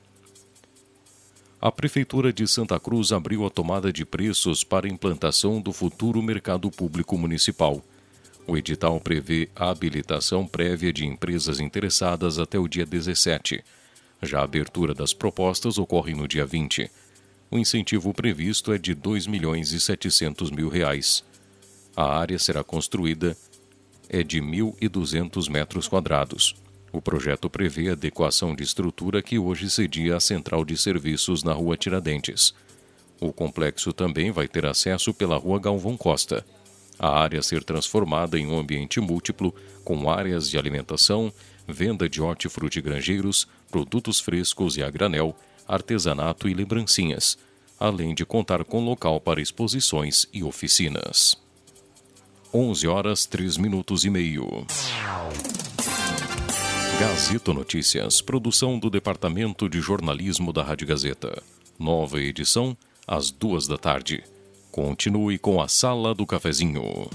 Speaker 3: A Prefeitura de Santa Cruz abriu a tomada de preços para implantação do futuro mercado público municipal. O edital prevê a habilitação prévia de empresas interessadas até o dia 17. Já a abertura das propostas ocorre no dia 20 o incentivo previsto é de 2 milhões e 700 mil reais. A área será construída é de 1.200 metros quadrados. O projeto prevê adequação de estrutura que hoje cedia a central de serviços na Rua Tiradentes. O complexo também vai ter acesso pela Rua Galvão Costa. A área ser transformada em um ambiente múltiplo, com áreas de alimentação, venda de hortifruti grangeiros, produtos frescos e a granel, artesanato e lembrancinhas, além de contar com local para exposições e oficinas. 11 horas 3 minutos e meio. Gazeta Notícias, produção do Departamento de Jornalismo da Rádio Gazeta. Nova edição, às duas da tarde. Continue com a Sala do Cafezinho.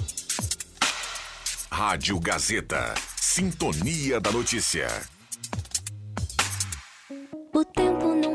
Speaker 2: Rádio Gazeta. Sintonia da Notícia.
Speaker 12: O tempo não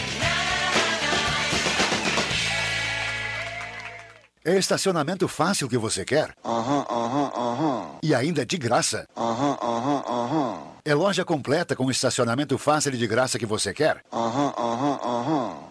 Speaker 13: É estacionamento fácil que você quer?
Speaker 14: Aham, aham, aham.
Speaker 13: E ainda de graça?
Speaker 14: Aham, aham, aham.
Speaker 13: É loja completa com estacionamento fácil e de graça que você quer?
Speaker 14: Aham, aham, aham.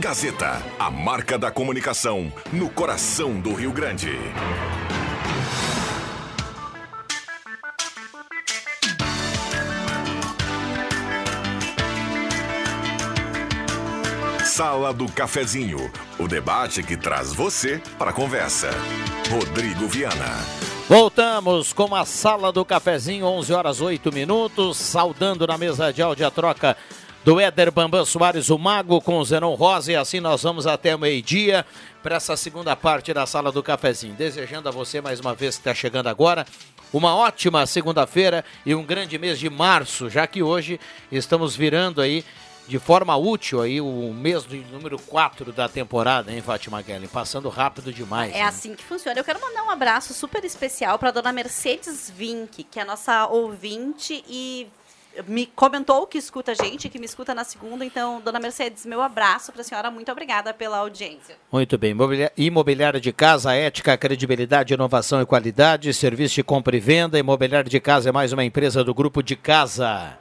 Speaker 15: Gazeta, a marca da comunicação no coração do Rio Grande. Sala do Cafezinho, o debate que traz você para a conversa. Rodrigo Viana.
Speaker 1: Voltamos com a Sala do Cafezinho, 11 horas 8 minutos, saudando na mesa de áudio a troca do Éder Bambam Soares, o Mago, com o Zenon Rosa. E assim nós vamos até o meio-dia para essa segunda parte da Sala do Cafezinho. Desejando a você, mais uma vez que está chegando agora, uma ótima segunda-feira e um grande mês de março, já que hoje estamos virando aí de forma útil aí o mês de número 4 da temporada, hein, Fátima Guelli? Passando rápido demais.
Speaker 4: É
Speaker 1: né?
Speaker 4: assim que funciona. Eu quero mandar um abraço super especial para dona Mercedes Vink, que é a nossa ouvinte e me comentou que escuta a gente, que me escuta na segunda. Então, dona Mercedes, meu abraço para a senhora. Muito obrigada pela audiência.
Speaker 1: Muito bem. Imobiliá- Imobiliária de casa, ética, credibilidade, inovação e qualidade. Serviço de compra e venda. Imobiliária de casa é mais uma empresa do grupo de casa.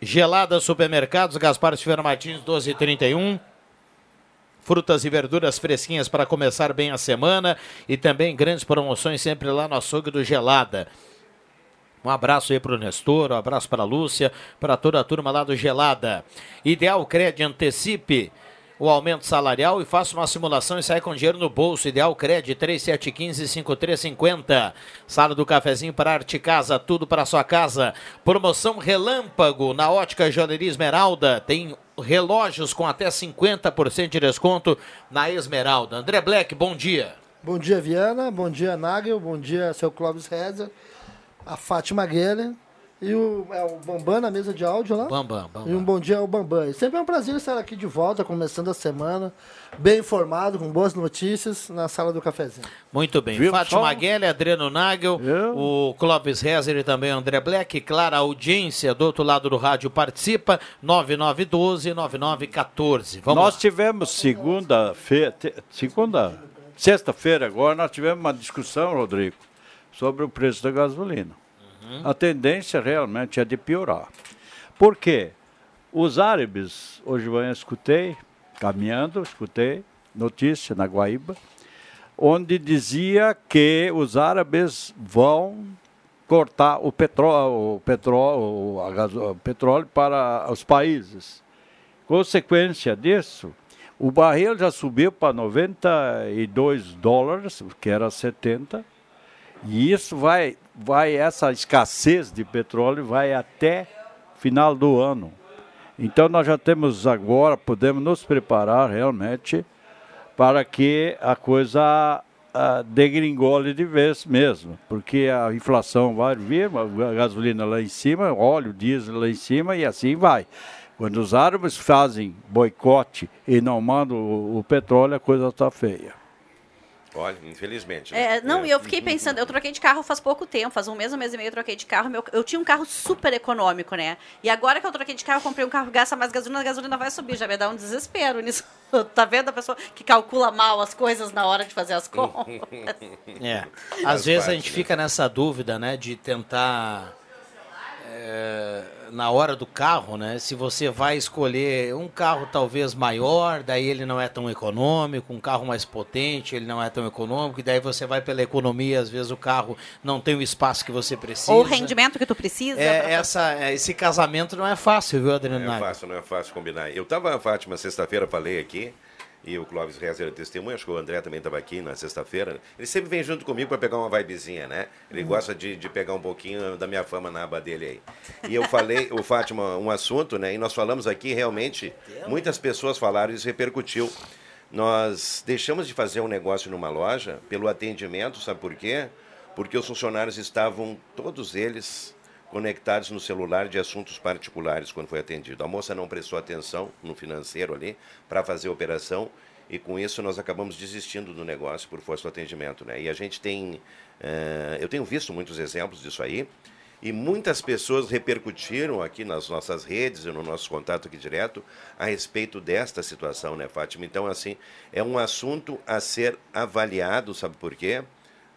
Speaker 1: Gelada Supermercados, Gaspar Silveira Martins, 1231. Frutas e verduras fresquinhas para começar bem a semana. E também grandes promoções sempre lá no açougue do Gelada. Um abraço aí para o Nestor, um abraço para a Lúcia, para toda a turma lá do Gelada. Ideal Cred antecipe o aumento salarial e faça uma simulação e sai com dinheiro no bolso. Ideal Cred 3715-5350. Sala do cafezinho para Arte Casa, tudo para sua casa. Promoção Relâmpago na Ótica Joalheria Esmeralda. Tem relógios com até 50% de desconto na Esmeralda. André Black, bom dia.
Speaker 16: Bom dia, Viana. Bom dia, Nagel. Bom dia, seu Clóvis Reza. A Fátima Guellen. E o, é, o Bambam na mesa de áudio lá.
Speaker 1: Bambam, Bambam.
Speaker 16: E um bom dia ao Bambam. E sempre é um prazer estar aqui de volta, começando a semana, bem informado, com boas notícias, na sala do cafezinho.
Speaker 1: Muito bem.
Speaker 16: Viu
Speaker 1: Fátima? Guelli, Adriano Nagel, o Clóvis Rezer e também o André Black. Clara, a audiência do outro lado do rádio participa. 9912-9914. Vamos
Speaker 6: nós
Speaker 1: lá.
Speaker 6: tivemos segunda-feira, segunda, sexta-feira agora, nós tivemos uma discussão, Rodrigo, sobre o preço da gasolina. A tendência realmente é de piorar. Por quê? Os árabes, hoje manhã escutei, caminhando, escutei notícia na Guaíba, onde dizia que os árabes vão cortar o petróleo, o petróleo, a gaso- o petróleo para os países. Consequência disso, o barril já subiu para 92 dólares, que era 70, e isso vai, vai essa escassez de petróleo vai até final do ano. Então nós já temos agora, podemos nos preparar realmente para que a coisa ah, degringole de vez mesmo, porque a inflação vai vir, a gasolina lá em cima, óleo, diesel lá em cima e assim vai. Quando os árabes fazem boicote e não mandam o, o petróleo, a coisa está feia.
Speaker 10: Olha, infelizmente. né?
Speaker 4: É, não, e eu fiquei pensando, eu troquei de carro faz pouco tempo, faz um mês, um mês e meio eu troquei de carro. Meu, eu tinha um carro super econômico, né? E agora que eu troquei de carro, eu comprei um carro que gasta mais gasolina, a gasolina vai subir. Já me dá um desespero nisso. tá vendo a pessoa que calcula mal as coisas na hora de fazer as contas?
Speaker 1: É. Às vezes a gente
Speaker 10: né?
Speaker 1: fica nessa dúvida, né, de tentar é, na hora do carro, né, se você vai escolher um carro talvez maior, daí ele não é tão econômico, um carro mais potente, ele não é tão econômico, e daí você vai pela economia, às vezes o carro não tem o espaço que você precisa.
Speaker 4: Ou o rendimento que tu precisa.
Speaker 1: É,
Speaker 4: pra-
Speaker 1: essa, é, esse casamento não é fácil, viu, Adriano?
Speaker 10: Não é fácil, não é fácil combinar. Eu estava, Fátima, sexta-feira, falei aqui, e o Clóvis Rezer é testemunha, acho que o André também estava aqui na sexta-feira. Ele sempre vem junto comigo para pegar uma vibezinha, né? Ele
Speaker 1: Uhum.
Speaker 10: gosta de, de pegar um pouquinho da minha fama na aba dele aí. E eu falei, o Fátima, um assunto, né? E nós falamos aqui, realmente, muitas pessoas falaram e isso repercutiu. Nós deixamos de fazer um negócio numa loja pelo atendimento, sabe por quê? Porque os funcionários estavam, todos eles, conectados no celular de assuntos particulares quando foi atendido. A moça não prestou atenção no financeiro ali para fazer a operação e com isso nós acabamos desistindo do negócio por força do atendimento. Né? E a gente tem, eh, eu tenho visto muitos exemplos disso aí e muitas pessoas repercutiram aqui nas nossas redes e no nosso contato aqui direto a respeito desta situação, né, Fátima? Então, assim, é um assunto a ser avaliado, sabe por quê?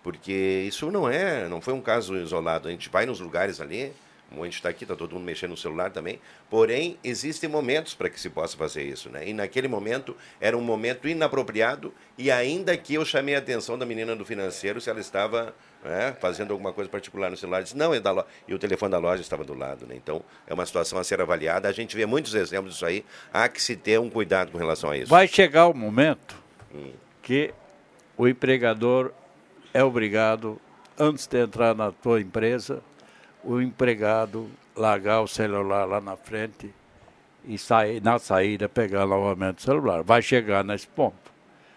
Speaker 10: Porque isso não é, não foi um caso isolado. A gente vai nos lugares ali, como a gente está aqui, está todo mundo mexendo no celular também. Porém, existem momentos para que se possa fazer isso, né? E naquele momento era um momento inapropriado e ainda que eu chamei a atenção da menina do financeiro se ela estava né, fazendo alguma coisa particular no celular, disse não é da loja e o telefone da loja estava do lado, né? Então é uma situação a ser avaliada. A gente vê muitos exemplos disso aí. Há que se ter um cuidado com relação a isso.
Speaker 6: Vai chegar o momento que o empregador é obrigado, antes de entrar na tua empresa, o empregado largar o celular lá na frente e sair na saída pegar novamente o celular. Vai chegar nesse ponto.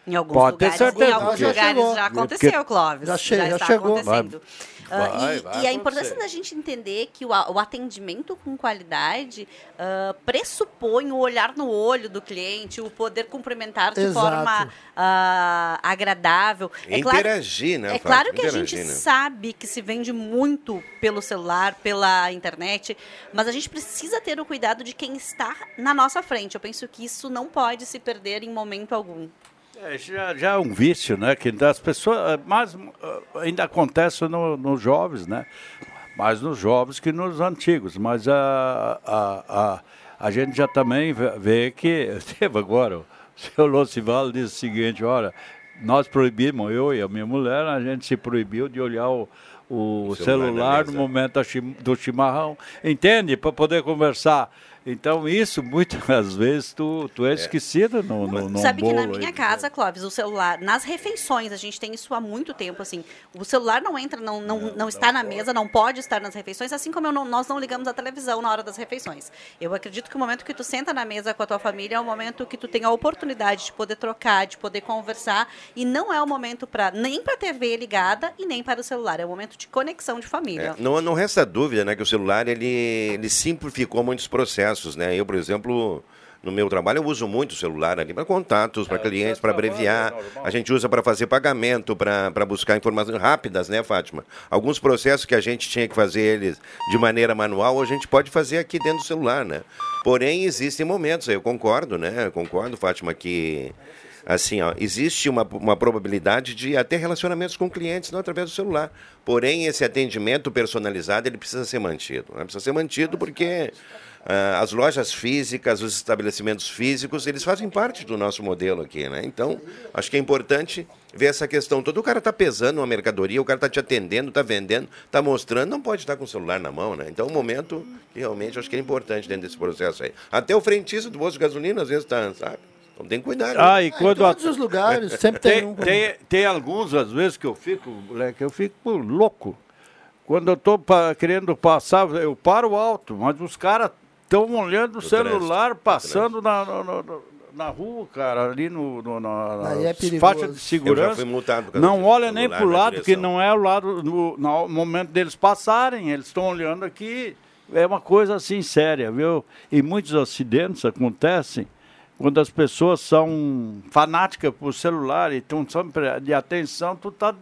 Speaker 4: Em alguns
Speaker 6: Pode ter
Speaker 4: lugares,
Speaker 6: certeza,
Speaker 4: em alguns
Speaker 6: porque-
Speaker 4: lugares já
Speaker 6: Porque-
Speaker 4: aconteceu, Clóvis.
Speaker 6: Já che- já
Speaker 4: está
Speaker 6: chegou.
Speaker 4: acontecendo.
Speaker 6: Vai-
Speaker 4: Ah,
Speaker 6: vai-
Speaker 4: e,
Speaker 6: vai
Speaker 4: e a importância da gente entender que o, o atendimento com qualidade ah, pressupõe o olhar no olho do cliente, o poder cumprimentar de
Speaker 10: Exato.
Speaker 4: forma ah, agradável.
Speaker 10: Interagir, né,
Speaker 4: É claro que a gente
Speaker 10: né?
Speaker 4: sabe que se vende muito pelo celular, pela internet, mas a gente precisa ter o cuidado de quem está na nossa frente. Eu penso que isso não pode se perder em momento algum.
Speaker 6: É, já, já é um vício, né? Que as pessoas, eh, mas eh, ainda acontece no- nos jovens, né? Mais nos jovens que nos antigos. Mas a, a, a, a gente já também vê- que teve agora o seu Locival disse o seguinte, olha, nós proibimos, eu e a minha mulher, a gente se proibiu de olhar o, o
Speaker 10: celular
Speaker 6: celular no momento do chimarrão, entende? Para poder conversar. Então isso muitas vezes tu, tu é esquecido no, no, no
Speaker 4: Sabe que na
Speaker 6: bolo aí.
Speaker 4: minha casa, Clóvis, o celular, nas refeições, a gente tem isso há muito tempo, assim. O celular não entra, não, não, não, está na mesa, não pode estar nas refeições, assim como eu não- nós não ligamos a televisão na hora das refeições. Eu acredito que o momento que tu senta na mesa com a tua família é o momento que tu tem a oportunidade de poder trocar, de poder conversar, e não é o momento para nem para a TV ligada e nem para o celular, é o momento de conexão de família.
Speaker 10: É, não, não resta dúvida né, que o celular ele, ele simplificou muitos processos. Né? Eu, por exemplo, no meu trabalho, eu uso muito o celular ali para contatos, para clientes, para abreviar. A gente usa para fazer pagamento, para buscar informações rápidas, né, Fátima? Alguns processos que a gente tinha que fazer eles de maneira manual, a gente pode fazer aqui dentro do celular, né? Porém, existem momentos, eu concordo, né? Eu concordo, Fátima, que assim, ó, existe uma, uma probabilidade de até relacionamentos com clientes não através do celular. Porém, esse atendimento personalizado ele precisa ser mantido. Né? Precisa ser mantido porque ah, as lojas físicas, os estabelecimentos físicos, eles fazem parte do nosso modelo aqui, né? Então, acho que é importante ver essa questão toda. O cara está pesando uma mercadoria, o cara está te atendendo, está vendendo, está mostrando, não pode estar com o celular na mão, né? Então, é um momento que realmente acho que é importante dentro desse processo aí. Até o frentista do posto de gasolina, às vezes, está, sabe? Então tem que cuidar. né?
Speaker 6: Ah, e quando
Speaker 16: em todos os lugares, sempre tem um.
Speaker 6: Tem, tem alguns, às vezes, que eu fico, moleque, eu fico louco. Quando eu estou querendo passar, eu paro alto, mas os caras estão olhando o celular passando na, na, na- na rua, cara, ali no, no, na,
Speaker 16: é
Speaker 6: faixas de
Speaker 10: Eu já
Speaker 6: segurança. Não olha nem
Speaker 10: celular
Speaker 6: pro
Speaker 10: na
Speaker 6: lado, que não é o lado, no, no momento deles passarem, eles estão olhando aqui. É uma coisa assim séria, viu? E muitos acidentes acontecem quando as pessoas são fanáticas por celular e estão sempre de atenção, tu tá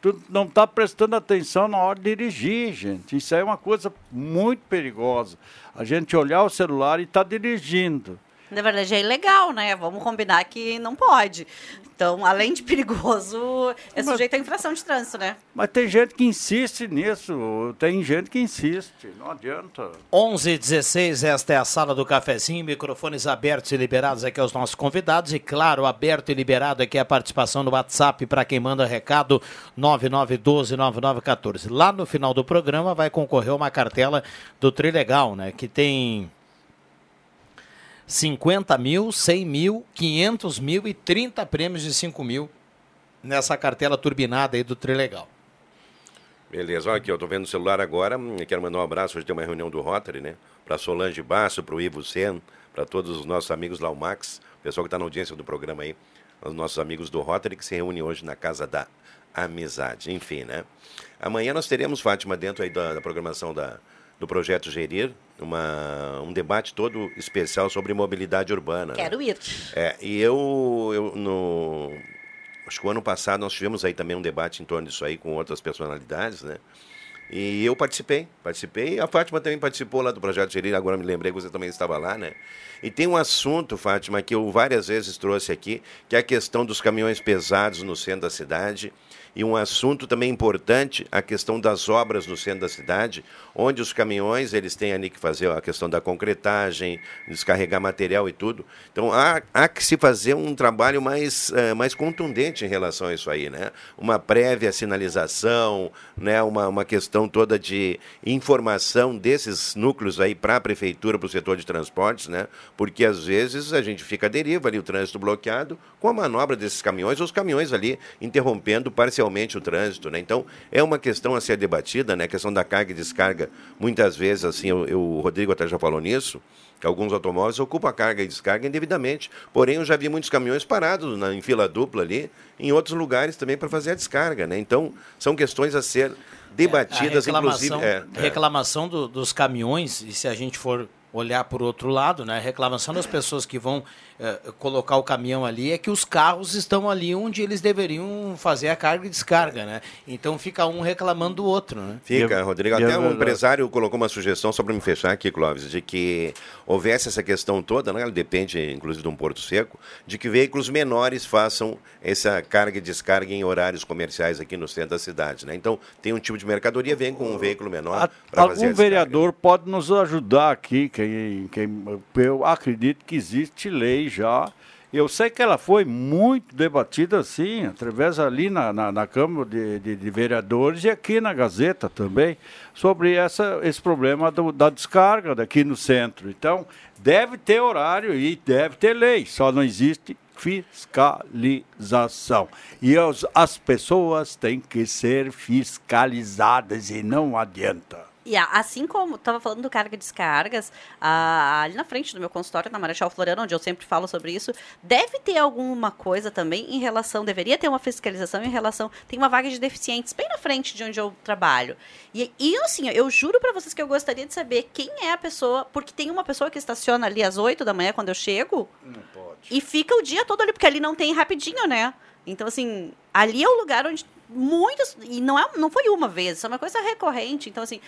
Speaker 6: tu não está prestando atenção na hora de dirigir, gente. Isso é uma coisa muito perigosa. A gente olhar o celular e tá dirigindo.
Speaker 4: Na verdade, é ilegal, né? Vamos combinar que não pode. Então, além de perigoso, é sujeito à infração de trânsito, né?
Speaker 6: Mas tem gente que insiste nisso, tem gente que insiste, não adianta.
Speaker 1: 11 16 esta é a sala do cafezinho, microfones abertos e liberados aqui aos nossos convidados e claro, aberto e liberado aqui a participação no WhatsApp para quem manda recado 99129914. Lá no final do programa vai concorrer uma cartela do Trilegal, né, que tem 50 mil, 100 mil, 500 mil e 30 prêmios de 5 mil nessa cartela turbinada aí do Trilegal.
Speaker 10: Beleza, olha aqui, eu tô vendo o celular agora. hum, Quero mandar um abraço. Hoje tem uma reunião do Rotary, né? Para Solange Basso, para o Ivo Sen, para todos os nossos amigos lá, o Max, o pessoal que está na audiência do programa aí, os nossos amigos do Rotary que se reúnem hoje na Casa da Amizade. Enfim, né? Amanhã nós teremos, Fátima, dentro aí da, da programação da, do projeto Gerir, uma, um debate todo especial sobre mobilidade urbana. né?
Speaker 4: Quero ir.
Speaker 10: É, e eu, eu no. Acho que o ano passado nós tivemos aí também um debate em torno disso aí com outras personalidades, né? E eu participei, participei. A Fátima também participou lá do Projeto Gerir, agora me lembrei que você também estava lá, né? E tem um assunto, Fátima, que eu várias vezes trouxe aqui, que é a questão dos caminhões pesados no centro da cidade. E um assunto também importante, a questão das obras no centro da cidade, onde os caminhões eles têm ali que fazer a questão da concretagem, descarregar material e tudo. Então há, há que se fazer um trabalho mais, eh, mais contundente em relação a isso aí, né? Uma prévia sinalização, né? uma, uma questão toda de informação desses núcleos aí para a prefeitura, para o setor de transportes, né? Porque às vezes a gente fica à deriva ali, o trânsito bloqueado, com a manobra desses caminhões, ou os caminhões ali interrompendo parcialmente o trânsito, né? Então, é uma questão a ser debatida, né? A questão da carga e descarga, muitas vezes, assim, eu, eu- o Rodrigo até já falou nisso, que alguns automóveis ocupam a carga e descarga indevidamente. Porém, eu já vi muitos caminhões parados na, em fila dupla ali, em outros lugares também para fazer a descarga, né? Então, são questões a ser debatidas,
Speaker 1: a reclamação,
Speaker 10: inclusive. é, é.
Speaker 1: reclamação do- dos caminhões, e se a gente for olhar por outro lado, né, a reclamação das pessoas que vão eh, colocar o caminhão ali é que os carros estão ali onde eles deveriam fazer a carga e descarga, né? Então fica um reclamando do outro, né?
Speaker 10: Fica, Rodrigo.
Speaker 1: é
Speaker 10: Até um empresário colocou uma sugestão, só para me fechar aqui, Clóvis, de que houvesse essa questão toda, né? depende inclusive de um porto seco, de que veículos menores façam essa carga e descarga em horários comerciais aqui no centro da cidade. Né? Então, tem um tipo de mercadoria, vem com um veículo menor para fazer a
Speaker 6: Algum vereador pode nos ajudar aqui, quem, quem, eu acredito que existe lei já. Eu sei que ela foi muito debatida, assim, através ali na, na, na Câmara de, de, de Vereadores e aqui na Gazeta também, sobre essa, esse problema do- da descarga daqui no centro. Então, deve ter horário e deve ter lei, só não existe fiscalização. E as, as pessoas têm que ser fiscalizadas e não adianta.
Speaker 4: E assim como estava falando do carga e descargas, ali na frente do meu consultório, na Marechal Floriano, onde eu sempre falo sobre isso, deve ter alguma coisa também em relação, deveria ter uma fiscalização em relação, tem uma vaga de deficientes bem na frente de onde eu trabalho. E, e assim, eu juro para vocês que eu gostaria de saber quem é a pessoa, porque tem uma pessoa que estaciona ali às 8 da manhã quando eu chego,
Speaker 6: Não pode.
Speaker 4: e fica o dia todo ali, porque ali não tem rapidinho, né? Então, assim, ali é o lugar onde muitos. E não, é, não foi uma vez, isso é uma coisa recorrente. Então, assim,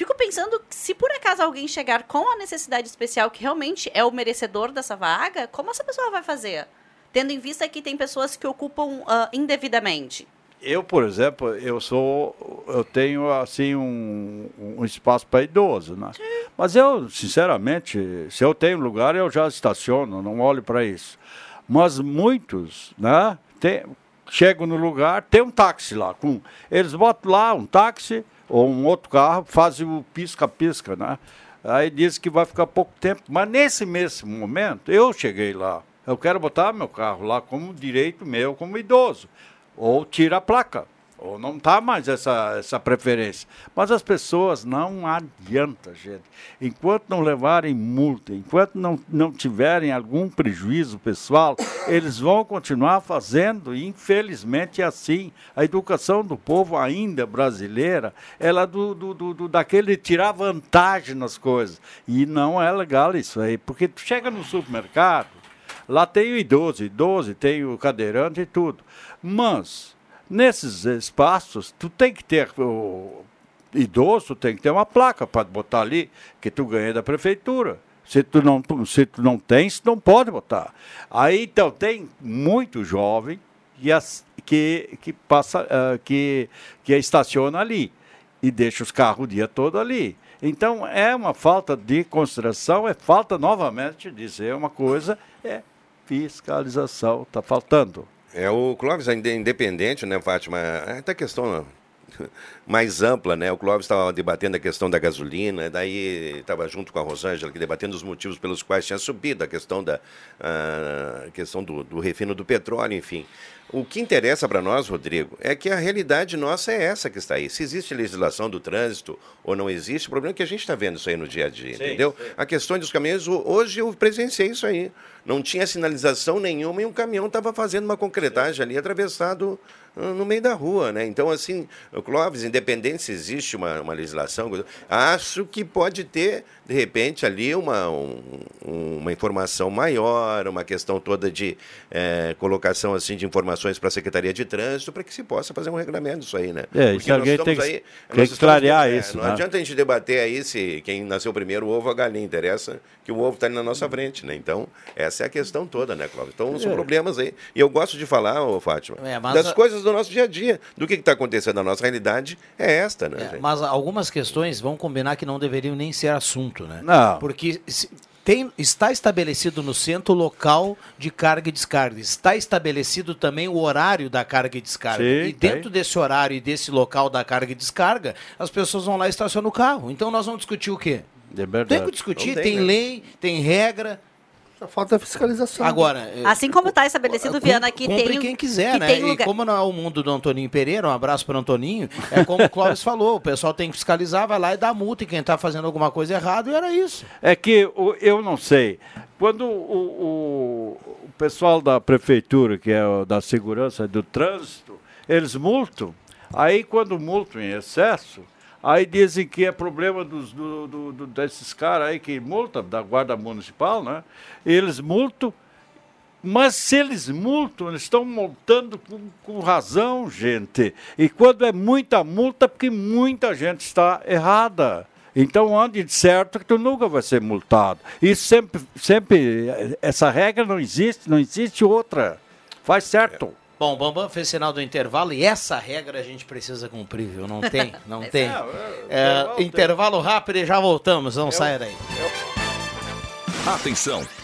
Speaker 4: fico pensando que se por acaso alguém chegar com a necessidade especial que realmente é o merecedor dessa vaga, como essa pessoa vai fazer? tendo em vista que tem pessoas que ocupam ah, indevidamente?
Speaker 6: Eu, por exemplo, eu sou, eu tenho assim um, um espaço para idoso, né? Mas eu, sinceramente, se eu tenho lugar, eu já estaciono, não olho para isso. Mas muitos, né? Tem, chegam no lugar, tem um táxi lá, com, eles botam lá um táxi ou um outro carro, fazem o pisca-pisca, né? Aí diz que vai ficar pouco tempo, mas nesse mesmo momento eu cheguei lá. Eu quero botar meu carro lá como direito meu, como idoso ou tira a placa, ou não está mais essa, essa preferência. Mas as pessoas não adianta, gente. Enquanto não levarem multa, enquanto não, não tiverem algum prejuízo pessoal, eles vão continuar fazendo, e infelizmente é assim. A educação do povo ainda brasileira, ela é do, do, do, do daquele tirar vantagem nas coisas. E não é legal isso aí, porque tu chega no supermercado, lá tem o idoso, idoso, tem o cadeirante e tudo. Mas, nesses espaços, tu tem que ter o idoso, tem que ter uma placa para botar ali, que tu ganha da prefeitura. Se tu não, se tu não tens, não pode botar. Aí, então, tem muito jovem que, as, que, que, passa, uh, que, que estaciona ali e deixa os carros o dia todo ali. Então, é uma falta de consideração, é falta, novamente, dizer uma coisa, é fiscalização, está faltando.
Speaker 10: É, o Clóvis é independente, né, Fátima? Até questão mais ampla, né? O Clóvis estava debatendo a questão da gasolina, daí estava junto com a Rosângela, que debatendo os motivos pelos quais tinha subido a questão da a questão do, do refino do petróleo, enfim. O que interessa para nós, Rodrigo, é que a realidade nossa é essa que está aí. Se existe legislação do trânsito ou não existe, o problema é que a gente está vendo isso aí no dia a dia, sim, entendeu? Sim. A questão dos caminhões, hoje eu presenciei isso aí. Não tinha sinalização nenhuma e um caminhão estava fazendo uma concretagem ali, atravessado no meio da rua, né? Então, assim, Clóvis, independente se existe uma, uma legislação, acho que pode ter, de repente, ali uma, um, uma informação maior, uma questão toda de é, colocação, assim, de informações para a Secretaria de Trânsito, para que se possa fazer um regulamento disso aí, né?
Speaker 6: É, isso alguém tem que, aí, tem que clarear é, isso,
Speaker 10: Não
Speaker 6: né?
Speaker 10: adianta a gente debater aí se quem nasceu primeiro, o ovo ou a galinha, interessa que o ovo está ali na nossa frente, né? Então, essa é a questão toda, né, Clóvis? Então, são é. problemas aí. E eu gosto de falar, ô, Fátima, é, das a... coisas do nosso dia a dia, do que está acontecendo na nossa realidade, é esta, né?
Speaker 1: É, mas algumas questões vão combinar que não deveriam nem ser assunto, né?
Speaker 6: Não.
Speaker 1: Porque tem, está estabelecido no centro o local de carga e descarga. Está estabelecido também o horário da carga e descarga. Sim, e dentro tem. desse horário e desse local da carga e descarga, as pessoas vão lá e estacionam o carro. Então nós vamos discutir o quê?
Speaker 6: É
Speaker 1: tem que discutir, tem, tem né? lei, tem regra.
Speaker 16: Só falta a fiscalização.
Speaker 1: Agora,
Speaker 4: assim como está estabelecido, Viana, que tem
Speaker 1: quem quiser, né? E como não é o mundo do Antoninho Pereira, um abraço para o Antoninho, é como o Clóvis falou, o pessoal tem que fiscalizar, vai lá e dá multa e quem está fazendo alguma coisa errada, e era isso.
Speaker 6: É que eu não sei, quando o, o, o pessoal da prefeitura, que é o da segurança do trânsito, eles multam, aí quando multam em excesso, Aí dizem que é problema dos, do, do, do, desses caras aí que multam, da Guarda Municipal, né? Eles multam, mas se eles multam, eles estão multando com, com razão, gente. E quando é muita multa, porque muita gente está errada. Então ande de certo que tu nunca vai ser multado. Isso sempre, sempre, essa regra não existe, não existe outra. Faz certo.
Speaker 1: Bom, o Bambam fez sinal do intervalo e essa regra a gente precisa cumprir, viu? Não tem, não tem. É, é, é, intervalo rápido e já voltamos, não saia daí.
Speaker 11: Atenção!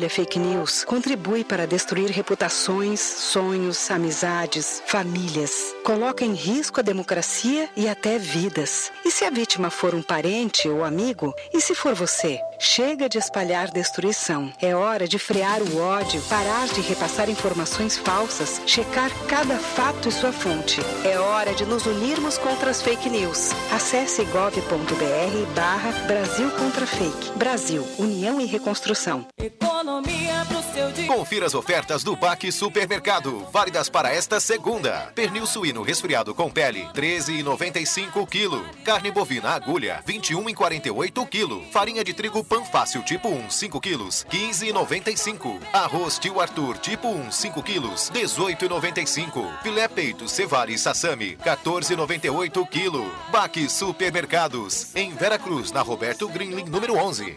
Speaker 17: compartilha fake news contribui para destruir reputações, sonhos, amizades, famílias. Coloca em risco a democracia e até vidas. E se a vítima for um parente ou amigo? E se for você? Chega de espalhar destruição. É hora de frear o ódio, parar de repassar informações falsas, checar cada fato e sua fonte. É hora de nos unirmos contra as fake news. Acesse gov.br barra Brasil contra Fake. Brasil, União e Reconstrução.
Speaker 18: Economia pro seu
Speaker 8: dia. Confira as ofertas do Baque Supermercado, válidas para esta segunda. Pernil suíno resfriado com pele, 13,95 kg. Carne bovina agulha, 21,48 kg. Farinha de trigo Panfácil tipo 1, 5 kg, 15,95. Arroz Tio Arthur tipo 1, 5 kg, 18,95. Filé peito Cevale Sassami, 14,98 kg. Baque Supermercados, em Vera Cruz, na Roberto Greenling, número 11.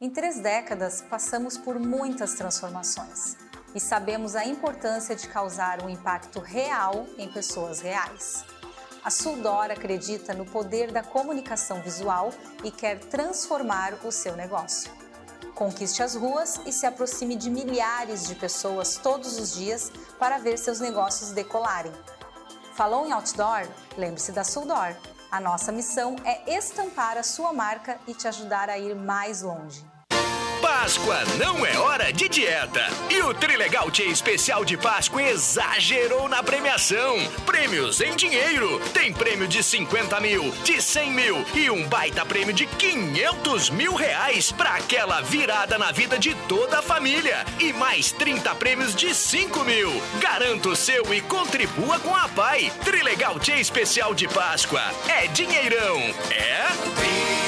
Speaker 19: Em três décadas, passamos por muitas transformações e sabemos a importância de causar um impacto real em pessoas reais. A Suldor acredita no poder da comunicação visual e quer transformar o seu negócio. Conquiste as ruas e se aproxime de milhares de pessoas todos os dias para ver seus negócios decolarem. Falou em outdoor? Lembre-se da Suldor. A nossa missão é estampar a sua marca e te ajudar a ir mais longe.
Speaker 20: Páscoa não é hora de dieta. E o Trilegal Tia Especial de Páscoa exagerou na premiação. Prêmios em dinheiro. Tem prêmio de 50 mil, de 100 mil e um baita prêmio de 500 mil reais para aquela virada na vida de toda a família. E mais 30 prêmios de 5 mil. Garanta o seu e contribua com a Pai. Trilegal Tia Especial de Páscoa. É dinheirão. É?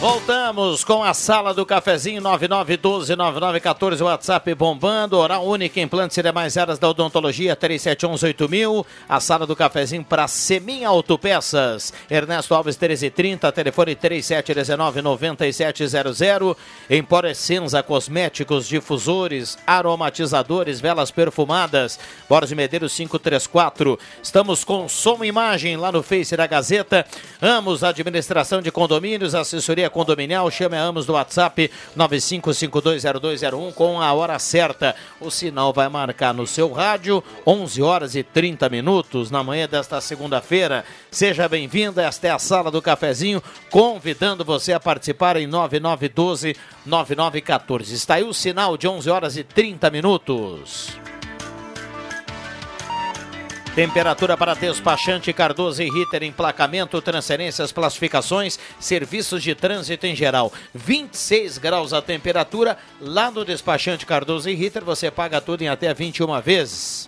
Speaker 1: Voltamos com a sala do cafezinho 9912-9914, WhatsApp bombando, Oral Única, implantes e demais áreas da odontologia 3711-8000, a sala do cafezinho para Semin Autopeças, Ernesto Alves 1330, telefone 3719-9700, Empório Essenza, cosméticos, difusores, aromatizadores, velas perfumadas, Borges Medeiros 534, estamos com som e imagem lá no Face da Gazeta, Amos Administração de Condomínios, assessoria condominial, chame a Amos do WhatsApp 95520201 com a hora certa. O sinal vai marcar no seu rádio 11 horas e 30 minutos na manhã desta segunda-feira. Seja bem-vinda, esta é a sala do cafezinho, convidando você a participar em 9912 9914. Está aí o sinal de 11 horas e 30 minutos. Temperatura para despachante Cardoso e Ritter, emplacamento, transferências, classificações, serviços de trânsito em geral. 26 graus a temperatura. Lá no despachante Cardoso e Ritter você paga tudo em até 21 vezes.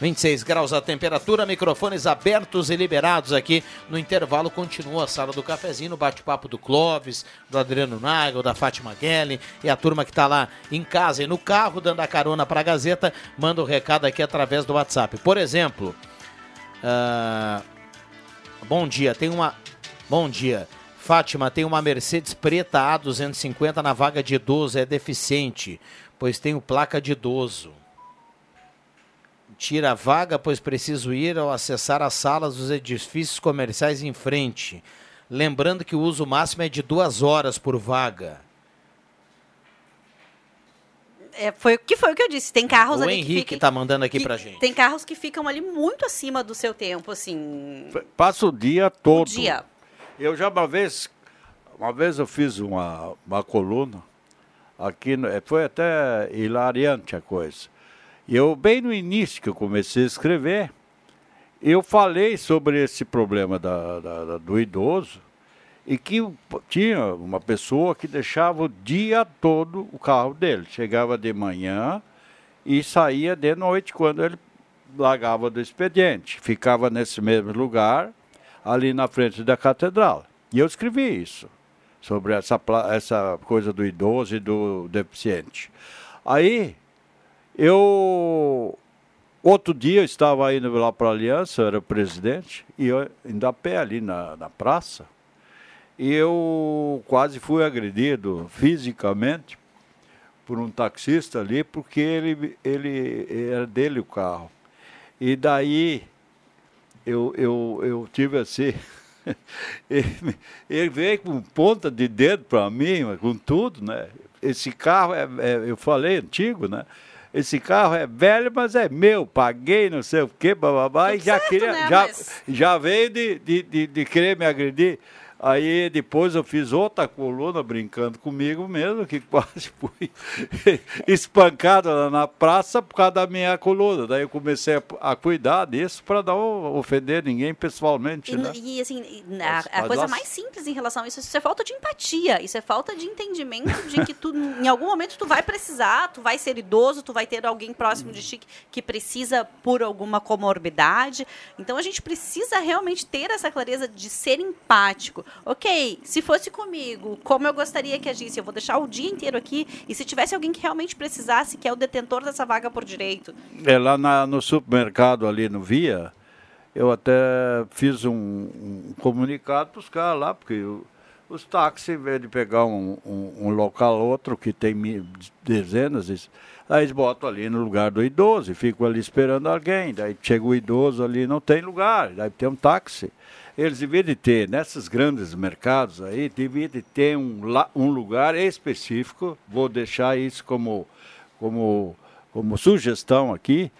Speaker 1: 26 graus a temperatura, microfones abertos e liberados aqui. No intervalo continua a sala do cafezinho, o bate-papo do Clóvis, do Adriano Nagel, da Fátima Guelli e a turma que está lá em casa e no carro dando a carona para a Gazeta, manda o recado aqui através do WhatsApp. Por exemplo, ah, bom dia, tem uma. Bom dia. Fátima, tem uma Mercedes preta A250 na vaga de idoso, é deficiente, pois tenho placa de idoso tira a vaga, pois preciso ir ao acessar as salas dos edifícios comerciais em frente. Lembrando que o uso máximo é de duas horas por vaga.
Speaker 4: É, foi, que foi o que eu disse. Tem carros
Speaker 1: o
Speaker 4: ali
Speaker 1: Henrique
Speaker 4: que
Speaker 1: está mandando aqui
Speaker 4: que-
Speaker 1: pra gente.
Speaker 4: Tem carros que ficam ali muito acima do seu tempo, assim.
Speaker 6: Passa o dia todo.
Speaker 4: O dia.
Speaker 6: Eu já uma vez, uma vez eu fiz uma, uma coluna aqui, eh, foi até hilariante a coisa. Eu, bem no início que eu comecei a escrever, eu falei sobre esse problema da, da- da- do idoso e que tinha uma pessoa que deixava o dia todo o carro dele. Chegava de manhã e saía de noite quando ele largava do expediente. Ficava nesse mesmo lugar, ali na frente da catedral. E eu escrevi isso, sobre essa, essa coisa do idoso e do deficiente. Aí, eu. Outro dia eu estava indo lá para a Aliança, eu era presidente, e eu ainda pé ali na, na praça, e eu quase fui agredido fisicamente por um taxista ali, porque ele, ele era dele o carro. E daí eu, eu, eu tive assim. ele, ele veio com ponta de dedo para mim, com tudo, né? Esse carro é, é- eu falei antigo, né? Esse carro é velho, mas é meu, paguei, não sei o quê, bababá, e já queria,
Speaker 4: né?
Speaker 6: já,
Speaker 4: Mas-
Speaker 6: já veio de, de, de, de querer me agredir. Aí depois eu fiz outra coluna brincando comigo mesmo, que quase fui espancado na praça por causa da minha coluna. Daí eu comecei a, cuidar disso para não ofender ninguém pessoalmente.
Speaker 4: E,
Speaker 6: né?
Speaker 4: e, assim, a, a coisa
Speaker 6: nós-
Speaker 4: mais simples em relação a isso, isso é falta de empatia, isso é falta de entendimento de que tu, em algum momento tu vai precisar, tu vai ser idoso, tu vai ter alguém próximo de ti que- que precisa por alguma comorbidade. Então a gente precisa realmente ter essa clareza de ser empático. Ok, se fosse comigo, como eu gostaria que agisse, eu vou deixar o dia inteiro aqui, e se tivesse alguém que realmente precisasse, que é o detentor dessa vaga por direito,
Speaker 6: É, lá na- no supermercado ali no Via, eu até fiz um, um comunicado para os caras lá, porque o- os táxis, em vez de pegar um, um, um local outro que tem dezenas, aí eles botam ali no lugar do idoso e ficam ali esperando alguém. Daí chega o idoso ali, não tem lugar, daí tem um táxi. Eles deviam de ter, nesses grandes mercados aí, deviam de ter um, um lugar específico, vou deixar isso como, como, como sugestão aqui,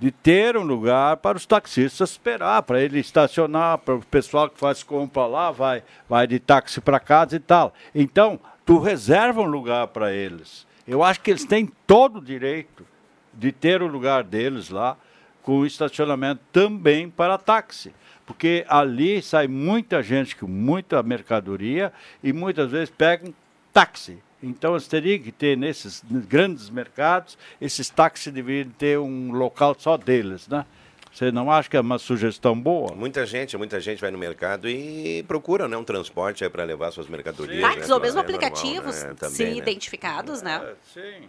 Speaker 6: de ter um lugar para os taxistas esperar, para ele estacionar, para o pessoal que faz compra lá, vai, vai de táxi para casa e tal. Então, tu reserva um lugar para eles. Eu acho que eles têm todo o direito de ter o lugar deles lá, com estacionamento também para táxi. Porque ali sai muita gente com muita mercadoria e muitas vezes pegam táxi. Então eles teriam que ter nesses grandes mercados, esses táxis deveriam ter um local só deles, né? Você não acha que é uma sugestão boa?
Speaker 10: Muita gente, muita gente vai no mercado e procura né, um transporte para levar suas mercadorias.
Speaker 4: táxis
Speaker 10: né,
Speaker 4: ou mesmo
Speaker 10: é normal,
Speaker 4: aplicativos
Speaker 10: né,
Speaker 4: se
Speaker 10: também, né?
Speaker 4: identificados, né?
Speaker 6: Sim,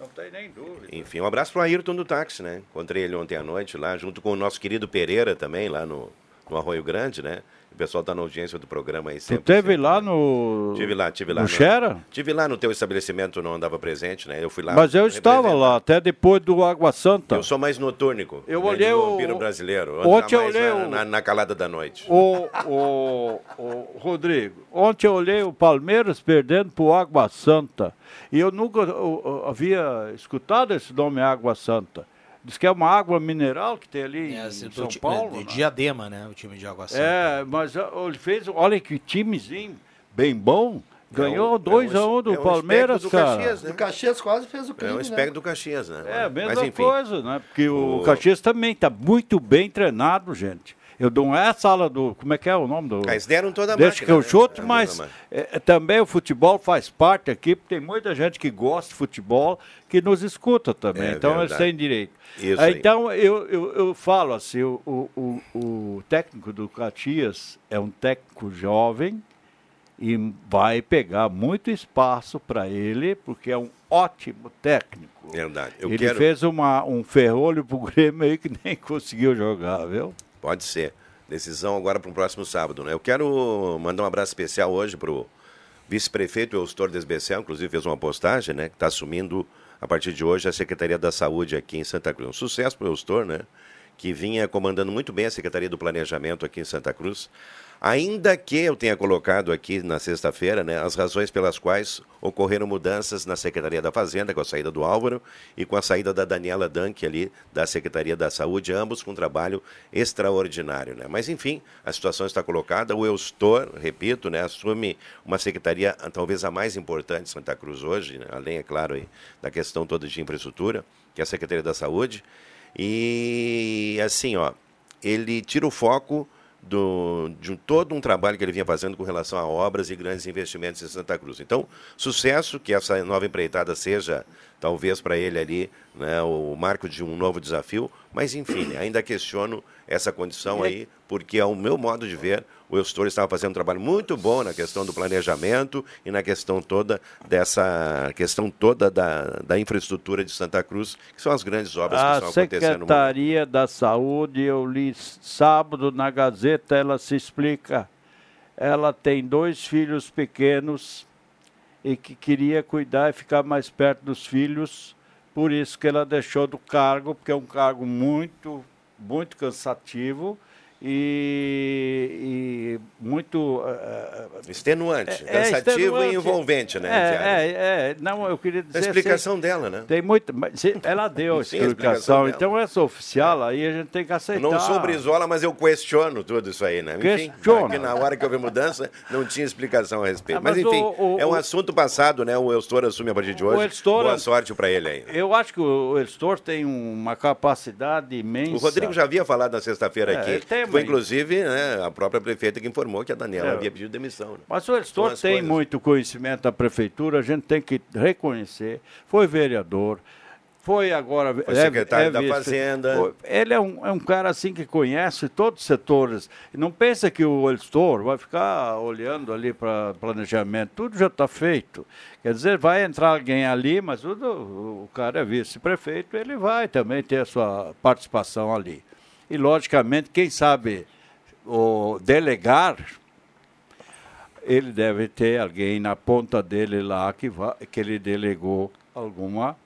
Speaker 6: não tem nem dúvida.
Speaker 10: Enfim, um abraço pro Ayrton do táxi, né? Encontrei ele ontem à noite lá, junto com o nosso querido Pereira também, lá no, no Arroio Grande, né? O pessoal tá na audiência do programa aí
Speaker 6: Tu
Speaker 10: sempre.
Speaker 6: teve lá no.
Speaker 10: Tive lá, tive lá.
Speaker 6: No Xera?
Speaker 10: Tive lá no teu estabelecimento, não andava presente, né? Eu fui lá.
Speaker 6: Mas eu estava lá, até depois do Água Santa.
Speaker 10: Eu sou mais notúrnico.
Speaker 6: Eu
Speaker 10: né,
Speaker 6: olhei o-
Speaker 10: vampiro brasileiro.
Speaker 6: Ontem eu olhei
Speaker 10: na,
Speaker 6: o-
Speaker 10: na, na calada da noite.
Speaker 6: O, o, o Rodrigo, ontem eu olhei o Palmeiras perdendo para o Água Santa. E eu nunca eu, eu havia escutado esse nome Água Santa. Diz que é uma água mineral que tem ali em
Speaker 1: do
Speaker 6: São
Speaker 1: ti-
Speaker 6: Paulo.
Speaker 1: de
Speaker 6: né?
Speaker 1: Diadema, né? O time de Água Santa.
Speaker 6: É, mas ele fez, olha que timezinho bem bom. Ganhou
Speaker 10: É um-
Speaker 6: 2
Speaker 10: é um
Speaker 6: a 1 do
Speaker 10: é um
Speaker 6: Palmeiras,
Speaker 10: do
Speaker 6: cara.
Speaker 10: Caxias, né?
Speaker 16: O Caxias quase fez o
Speaker 10: É
Speaker 16: crime,
Speaker 10: um
Speaker 16: né?
Speaker 10: espectro do Caxias, né?
Speaker 6: É a mesma
Speaker 10: Mas, enfim,
Speaker 6: coisa, né? Porque o,
Speaker 10: O-
Speaker 6: Caxias também está muito bem treinado, gente. Eu não é a sala do. Como é que é o nome do.
Speaker 10: Ah, Eles deram toda a
Speaker 6: Deixa
Speaker 10: máquina,
Speaker 6: que eu
Speaker 10: né?
Speaker 6: chute,
Speaker 10: Deram
Speaker 6: mas é, é, também o futebol faz parte aqui, porque tem muita gente que gosta de futebol que nos escuta também.
Speaker 10: É
Speaker 6: então eles
Speaker 10: verdade.
Speaker 6: têm direito.
Speaker 10: Isso
Speaker 6: Ah. Então eu, eu, eu falo assim: o, o, o, técnico do Caxias é um técnico jovem e vai pegar muito espaço para ele, porque é um ótimo técnico.
Speaker 10: Verdade. Eu
Speaker 6: ele
Speaker 10: quero...
Speaker 6: fez uma, um ferrolho pro Grêmio aí que nem conseguiu jogar, viu?
Speaker 10: Pode ser. Decisão agora para o próximo sábado, né? Eu quero mandar um abraço especial hoje para o vice-prefeito Eustor Desbecel, inclusive fez uma postagem, né? Que está assumindo, a partir de hoje, a Secretaria da Saúde aqui em Santa Cruz. Um sucesso para o Eustor, né? Que vinha comandando muito bem a Secretaria do Planejamento aqui em Santa Cruz. Ainda que eu tenha colocado aqui na sexta-feira né, as razões pelas quais ocorreram mudanças na Secretaria da Fazenda, com a saída do Álvaro e com a saída da Daniela Dank ali da Secretaria da Saúde, ambos com um trabalho extraordinário. Né? Mas, enfim, a situação está colocada. O Eustor, repito, né, assume uma secretaria talvez a mais importante de Santa Cruz hoje, né, além, é claro, aí, da questão toda de infraestrutura, que é a Secretaria da Saúde. E, assim, ó, ele tira o foco do, de todo um trabalho que ele vinha fazendo com relação a obras e grandes investimentos em Santa Cruz. Então, sucesso, que essa nova empreitada seja, talvez para ele ali, né, o marco de um novo desafio, mas enfim, né, ainda questiono essa condição aí, porque ao meu modo de ver, o Eustor estava fazendo um trabalho muito bom na questão do planejamento e na questão toda dessa questão toda da, da infraestrutura de Santa Cruz, que são as grandes obras que
Speaker 6: A
Speaker 10: estão acontecendo momento.
Speaker 6: Secretaria da Saúde, eu li sábado na Gazeta, ela se explica. Ela tem dois filhos pequenos e que queria cuidar e ficar mais perto dos filhos, por isso que ela deixou do cargo, porque é um cargo muito, muito cansativo e, e muito eh,
Speaker 10: Extenuante,
Speaker 6: é
Speaker 10: cansativo
Speaker 6: extenuante.
Speaker 10: e envolvente, né?
Speaker 6: É, é, é, não, eu queria dizer.
Speaker 10: A explicação
Speaker 6: assim,
Speaker 10: dela, né?
Speaker 6: Tem muito, ela deu
Speaker 10: Sim, explicação
Speaker 6: explicação, então essa oficial aí a gente tem que
Speaker 10: Eu
Speaker 6: aceitar.
Speaker 10: não sou Brizola, mas eu questiono tudo isso aí, né? Enfim,
Speaker 6: Questiona.
Speaker 10: aqui na hora que houve mudança, não tinha explicação a respeito.
Speaker 6: Ah,
Speaker 10: mas,
Speaker 6: mas
Speaker 10: enfim,
Speaker 6: o- o-
Speaker 10: é um
Speaker 6: o-
Speaker 10: assunto passado, né? O Eustor assume a partir de hoje.
Speaker 6: Eustor-
Speaker 10: Boa sorte para ele aí.
Speaker 6: Eu acho que o Elstor tem uma capacidade imensa.
Speaker 10: O Rodrigo já havia falado na sexta-feira
Speaker 6: É,
Speaker 10: aqui.
Speaker 6: ele tem,
Speaker 10: Foi inclusive né, a própria prefeita que informou que a Daniela
Speaker 6: É.
Speaker 10: havia pedido demissão. né?
Speaker 6: Mas o Elstor
Speaker 10: as
Speaker 6: tem
Speaker 10: coisas.
Speaker 6: muito conhecimento da prefeitura, a gente tem que reconhecer. Foi vereador, foi agora.
Speaker 10: Foi secretário da
Speaker 6: vice-
Speaker 10: Fazenda.
Speaker 6: foi- Ele é um, é um cara assim que conhece todos os setores. E não pensa que o Elstor vai ficar olhando ali para planejamento. Tudo já está feito. Quer dizer, vai entrar alguém ali, mas o, o cara é vice-prefeito, ele vai também ter a sua participação ali. E, logicamente, quem sabe o delegar ele deve ter alguém na ponta dele lá que, que ele delegou alguma,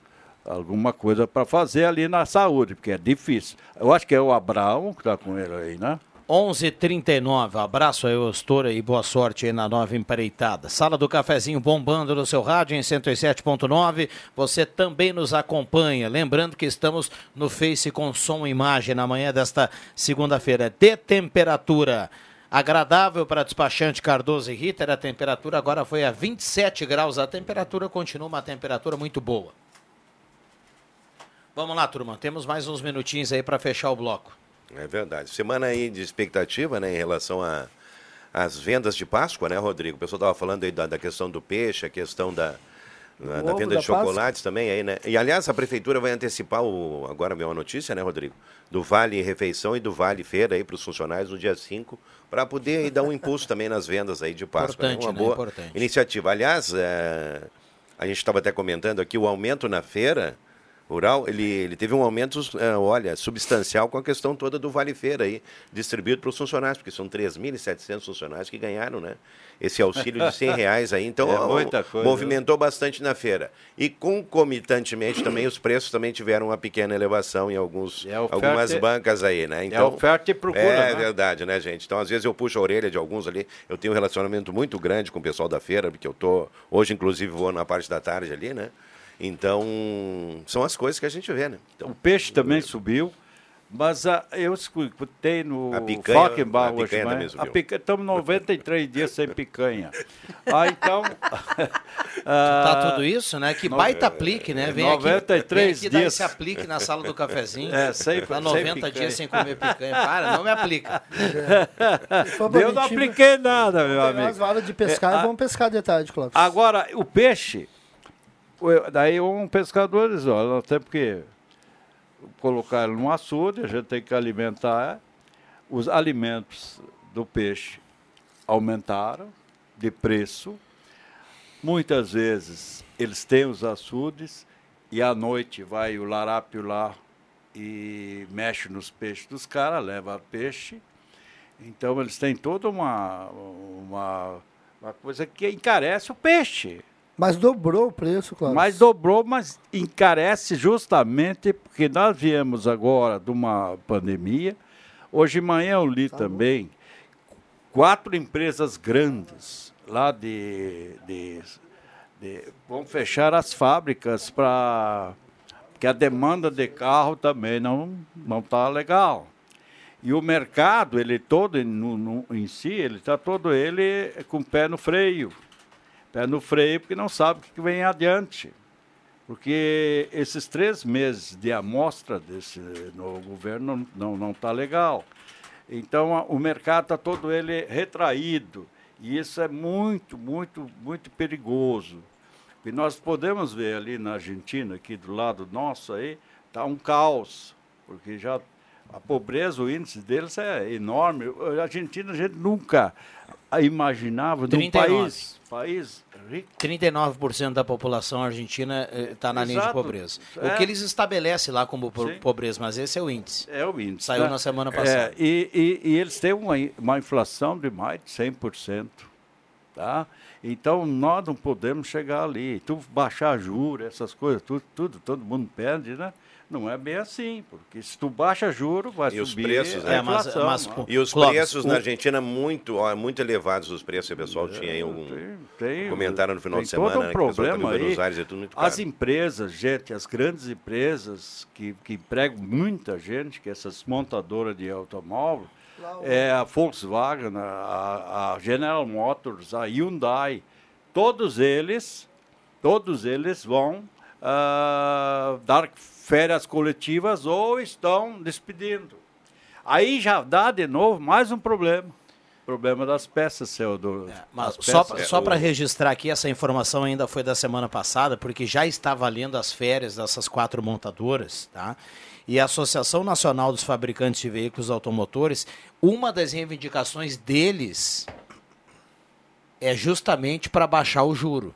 Speaker 6: alguma coisa para fazer ali na saúde, porque é difícil. Eu acho que é o Abraão que está com ele aí, né?
Speaker 1: 11:39. Abraço aí, Ostora, e boa sorte aí na nova empreitada. Sala do Cafezinho bombando no seu rádio em 107.9. Você também nos acompanha. Lembrando que estamos no Face com som e imagem na manhã desta segunda-feira. De temperatura agradável para despachante Cardoso e Ritter. A temperatura agora foi a 27 graus. A temperatura continua uma temperatura muito boa. Vamos lá, turma. Temos mais uns minutinhos aí para fechar o bloco.
Speaker 10: É verdade. Semana aí de expectativa, né, em relação a às vendas de Páscoa, né, Rodrigo? O pessoal estava falando aí da, da questão do peixe, a questão da, da, da venda
Speaker 16: da
Speaker 10: de chocolates também aí, né? E aliás, a prefeitura vai antecipar o agora veio uma notícia, né, Rodrigo? Do Vale Refeição e do Vale Feira aí para os funcionários no dia 5, para poder aí, dar um impulso também nas vendas aí de Páscoa. né?
Speaker 1: Importante,
Speaker 10: Uma
Speaker 1: né?
Speaker 10: boa
Speaker 1: Importante.
Speaker 10: iniciativa. Aliás, é, a gente estava até comentando aqui o aumento na feira rural, ele, ele teve um aumento, é, olha, substancial com a questão toda do Vale Feira aí, distribuído para os funcionários, porque são 3.700 funcionários que ganharam, né? Esse auxílio de 100 reais aí, então
Speaker 6: É muita coisa,
Speaker 10: movimentou bastante na feira. E concomitantemente também os preços também tiveram uma pequena elevação em alguns,
Speaker 6: oferta-
Speaker 10: algumas bancas aí, né?
Speaker 6: é oferta e procura,
Speaker 10: É
Speaker 6: né?
Speaker 10: verdade, né, gente? Então, às vezes eu puxo a orelha de alguns ali, eu tenho um relacionamento muito grande com o pessoal da feira, porque eu tô, hoje inclusive vou na parte da tarde ali, né? Então, são as coisas que a gente vê, né? Então,
Speaker 6: O peixe também subiu, mas a, eu escutei no
Speaker 10: A picanha-
Speaker 6: Falkenbach
Speaker 10: a
Speaker 6: hoje
Speaker 10: picanha
Speaker 6: a picanha, estamos 93 dias sem picanha. Ah, então.
Speaker 1: Tá tudo isso, né? Que baita aplique, né? Vem
Speaker 6: 93
Speaker 1: aqui, vem aqui dar
Speaker 6: dias.
Speaker 1: esse aplique na sala do cafezinho.
Speaker 6: É, sem-
Speaker 1: Tá
Speaker 6: sem
Speaker 1: 90
Speaker 6: picanha.
Speaker 1: dias sem comer picanha. Para, não me aplica.
Speaker 6: Eu não apliquei nada, meu amigo.
Speaker 16: as varas de pescar
Speaker 6: É,
Speaker 16: e vamos pescar de tarde, Clóvis.
Speaker 6: Agora, o peixe, daí um pescador diz, olha, nós temos que colocar ele no açude, a gente tem que alimentar. Os alimentos do peixe aumentaram de preço. Muitas vezes eles têm os açudes e à noite vai o larápio lá e mexe nos peixes dos caras, leva peixe. Então eles têm toda uma, uma, uma coisa que encarece o peixe.
Speaker 16: Mas dobrou o preço, Clóvis.
Speaker 6: Mas dobrou, mas encarece justamente porque nós viemos agora de uma pandemia. Hoje de manhã eu li também quatro empresas grandes lá de, de, de- vão fechar as fábricas para que a demanda de carro também não não está legal. E o mercado, ele todo em- no, no- em si, ele está todo ele com o pé no freio. Pé no freio porque não sabe o que vem adiante. Porque esses três meses de amostra desse no governo não não está legal. Então o mercado está todo ele retraído e isso é muito muito muito perigoso. E nós podemos ver ali na Argentina, aqui do lado nosso aí, está um caos, porque já a pobreza, o índice deles é enorme. A Argentina a gente nunca imaginava de um
Speaker 1: 39.
Speaker 6: país, país rico.
Speaker 1: 39% da população argentina está na linha de
Speaker 6: Exato.
Speaker 1: pobreza. O
Speaker 6: É.
Speaker 1: que eles estabelecem lá como po-
Speaker 6: Sim.
Speaker 1: pobreza, mas esse é o índice.
Speaker 6: É o índice.
Speaker 1: Saiu
Speaker 6: né?
Speaker 1: na semana
Speaker 6: É,
Speaker 1: passada.
Speaker 6: e, e- e eles têm uma, uma inflação de mais de 100%. Tá? Então, nós não podemos chegar ali. Tu baixar juros, essas coisas, tudo, tudo, todo mundo pede, né? Não é bem assim, porque se tu baixa juro, vai
Speaker 10: E os
Speaker 6: subir
Speaker 10: preços,
Speaker 6: a
Speaker 10: né?
Speaker 6: inflação. né?
Speaker 10: e os
Speaker 6: Clóvis,
Speaker 10: preços na Argentina muito, ó, muito elevados os preços. O pessoal tinha aí algum
Speaker 6: tem-
Speaker 10: comentário no final
Speaker 6: tem
Speaker 10: de semana,
Speaker 6: todo um
Speaker 10: né, que o pessoal
Speaker 6: problema
Speaker 10: em
Speaker 6: aí.
Speaker 10: Buenos Aires é tudo muito caro.
Speaker 6: As empresas, gente, as grandes empresas que, que empregam muita gente, que essas montadoras de automóvel, é a Volkswagen, a, a General Motors, a Hyundai, todos eles, todos eles vão ah, dar férias coletivas ou estão despedindo. Aí já dá de novo mais um problema. Problema das peças, Ceodoro.
Speaker 1: Mas
Speaker 6: As
Speaker 1: só,
Speaker 6: peças-
Speaker 1: só para registrar aqui, essa informação ainda foi da semana passada, porque já está valendo as férias dessas quatro montadoras, tá? E a Associação Nacional dos Fabricantes de Veículos Automotores, uma das reivindicações deles é justamente para baixar o juro.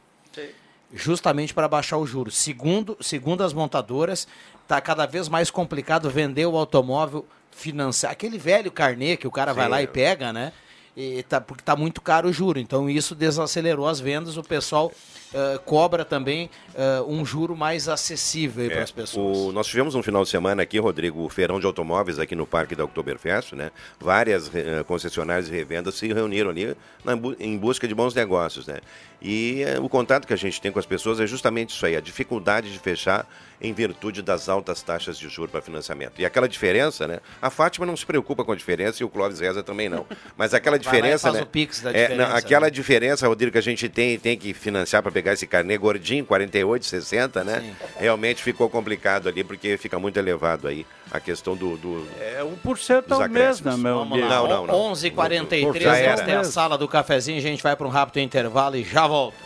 Speaker 1: Justamente para baixar o juro. Segundo, segundo as montadoras, está cada vez mais complicado vender o automóvel financiar. Aquele velho carnê que o cara vai
Speaker 10: Sim.
Speaker 1: lá e pega, né? E tá, porque está muito caro o juro. Então isso desacelerou as vendas. O pessoal eh, cobra também eh, um juro mais acessível para
Speaker 10: É,
Speaker 1: as pessoas.
Speaker 10: o- nós tivemos um final de semana aqui, Rodrigo, o feirão de automóveis aqui no Parque da Oktoberfest, né? Várias eh, concessionárias de revendas se reuniram ali na em busca de bons negócios, né? E eh, o contato que a gente tem com as pessoas é justamente isso aí, a dificuldade de fechar em virtude das altas taxas de juros para financiamento. E aquela diferença, né? A Fátima não se preocupa com a diferença e o Clóvis Reza também não. Mas aquela diferença, né?
Speaker 1: da
Speaker 10: É,
Speaker 1: diferença,
Speaker 10: não, aquela diferença, Rodrigo, que a gente tem, tem que financiar para pegar esse carnê gordinho, 48, 60, né? Realmente ficou complicado ali, porque fica muito elevado aí a questão do. do
Speaker 6: É 1%
Speaker 10: dos
Speaker 6: ao mês, né,
Speaker 10: acréscimos.
Speaker 6: meu
Speaker 1: Vamos lá,
Speaker 10: Não, não, não.
Speaker 1: 11h43,
Speaker 10: Já era.
Speaker 1: esta é a sala do cafezinho. A gente vai para um rápido intervalo e já volta.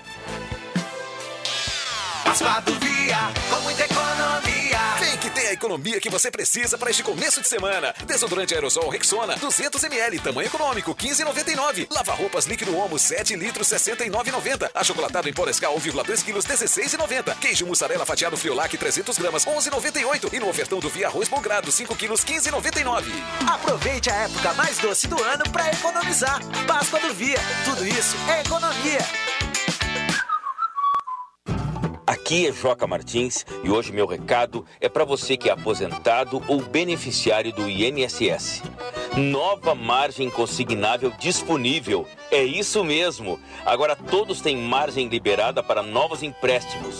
Speaker 21: Páscoa do Via, com muita economia.
Speaker 22: Vem que tem a economia que você precisa para este começo de semana. Desodorante aerosol Rexona, 200ml, tamanho econômico, 15,99. Lava roupas líquido Omo, 7 litros, 69,90. Achocolatado em Porescal, 1,2 quilos, 16,90. Queijo mussarela fatiado Friolac, 300 gramas, 11,98. E no ofertão do Via Arroz Belgrado, 5 quilos, 15,99.
Speaker 21: Aproveite a época mais doce do ano para economizar. Páscoa do Via, tudo isso é economia.
Speaker 23: Aqui é Joca Martins e hoje meu recado é para você que é aposentado ou beneficiário do INSS. Nova margem consignável disponível. É isso mesmo. Agora todos têm margem liberada para novos empréstimos.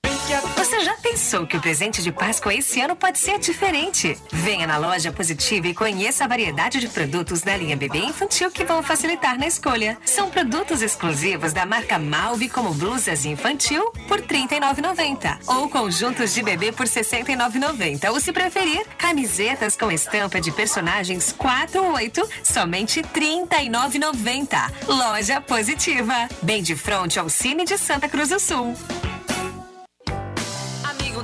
Speaker 24: Você já pensou que o presente de Páscoa esse ano pode ser diferente? Venha na loja Positiva e conheça a variedade de produtos da linha bebê infantil que vão facilitar na escolha. São produtos exclusivos da marca Malve, como blusas infantil por R$ 39,90 ou conjuntos de bebê por R$ 69,90 ou, se preferir, camisetas com estampa de personagens 4 ou 8, somente R$ 39,90. Loja Positiva, bem de frente ao Cine de Santa Cruz do Sul.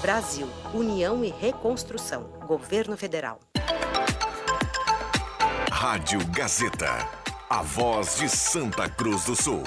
Speaker 17: Brasil, União e Reconstrução. Governo Federal.
Speaker 15: Rádio Gazeta. A voz de Santa Cruz do Sul.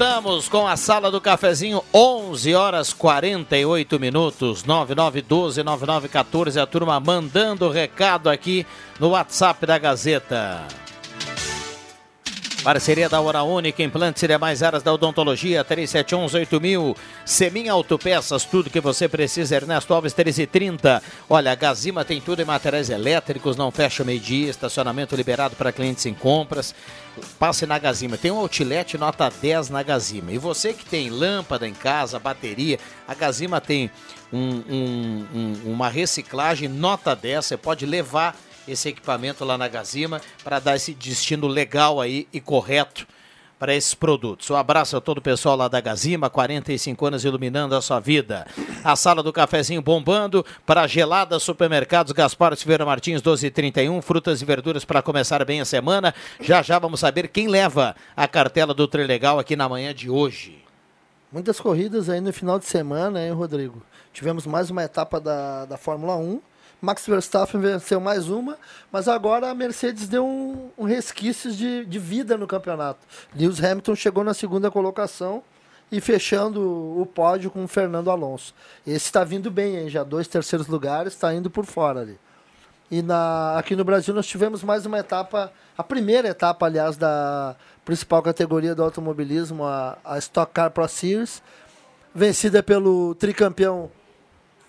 Speaker 1: Voltamos com a sala do cafezinho, 11 horas 48 minutos, 9912-9914. A turma mandando recado aqui no WhatsApp da Gazeta. Parceria da Hora Única, implantes e demais áreas da odontologia, 3711-8000. Semin Autopeças, tudo que você precisa, Ernesto Alves 1330. Olha, a Gazima tem tudo em materiais elétricos, não fecha meio-dia, estacionamento liberado para clientes em compras. Passe na Gazima, tem um outlet nota 10 na Gazima. E você que tem lâmpada em casa, bateria, a Gazima tem um, um, um, uma reciclagem nota 10, você pode levar esse equipamento lá na Gazima para dar esse destino legal aí e correto para esses produtos. Um abraço a todo o pessoal lá da Gazima, 45 anos iluminando a sua vida. A sala do cafezinho bombando para gelada supermercados Gaspar Silveira Martins 1231, frutas e verduras para começar bem a semana. Já já vamos saber quem leva a cartela do Trilegal aqui na manhã de hoje.
Speaker 16: Muitas corridas aí no final de semana, hein, Rodrigo? Tivemos mais uma etapa da, da Fórmula 1. Max Verstappen venceu mais uma, mas agora a Mercedes deu um, um resquício de, de vida no campeonato. Lewis Hamilton chegou na segunda colocação e fechando o pódio com o Fernando Alonso. Esse está vindo bem, hein? já dois terceiros lugares, está indo por fora ali. E na, aqui no Brasil nós tivemos mais uma etapa, a primeira etapa, aliás, da principal categoria do automobilismo, a, a Stock Car Pro Series, vencida pelo tricampeão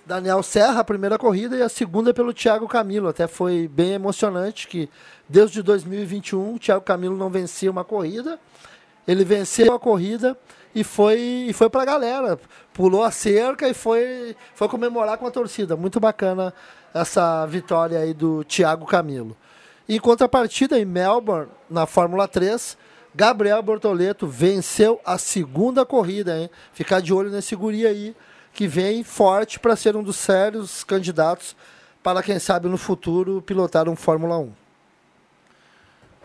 Speaker 16: Daniel Serra, a primeira corrida, e a segunda pelo Thiago Camilo. Até foi bem emocionante que desde 2021 o Thiago Camilo não vencia uma corrida. Ele venceu a corrida e foi, e foi pra galera. Pulou a cerca e foi, foi comemorar com a torcida. Muito bacana essa vitória aí do Thiago Camilo. Em contrapartida, em Melbourne, na Fórmula 3, Gabriel Bortoleto venceu a segunda corrida, hein? Ficar de olho nesse guri aí, que vem forte para ser um dos sérios candidatos para, quem sabe, no futuro, pilotar um Fórmula 1.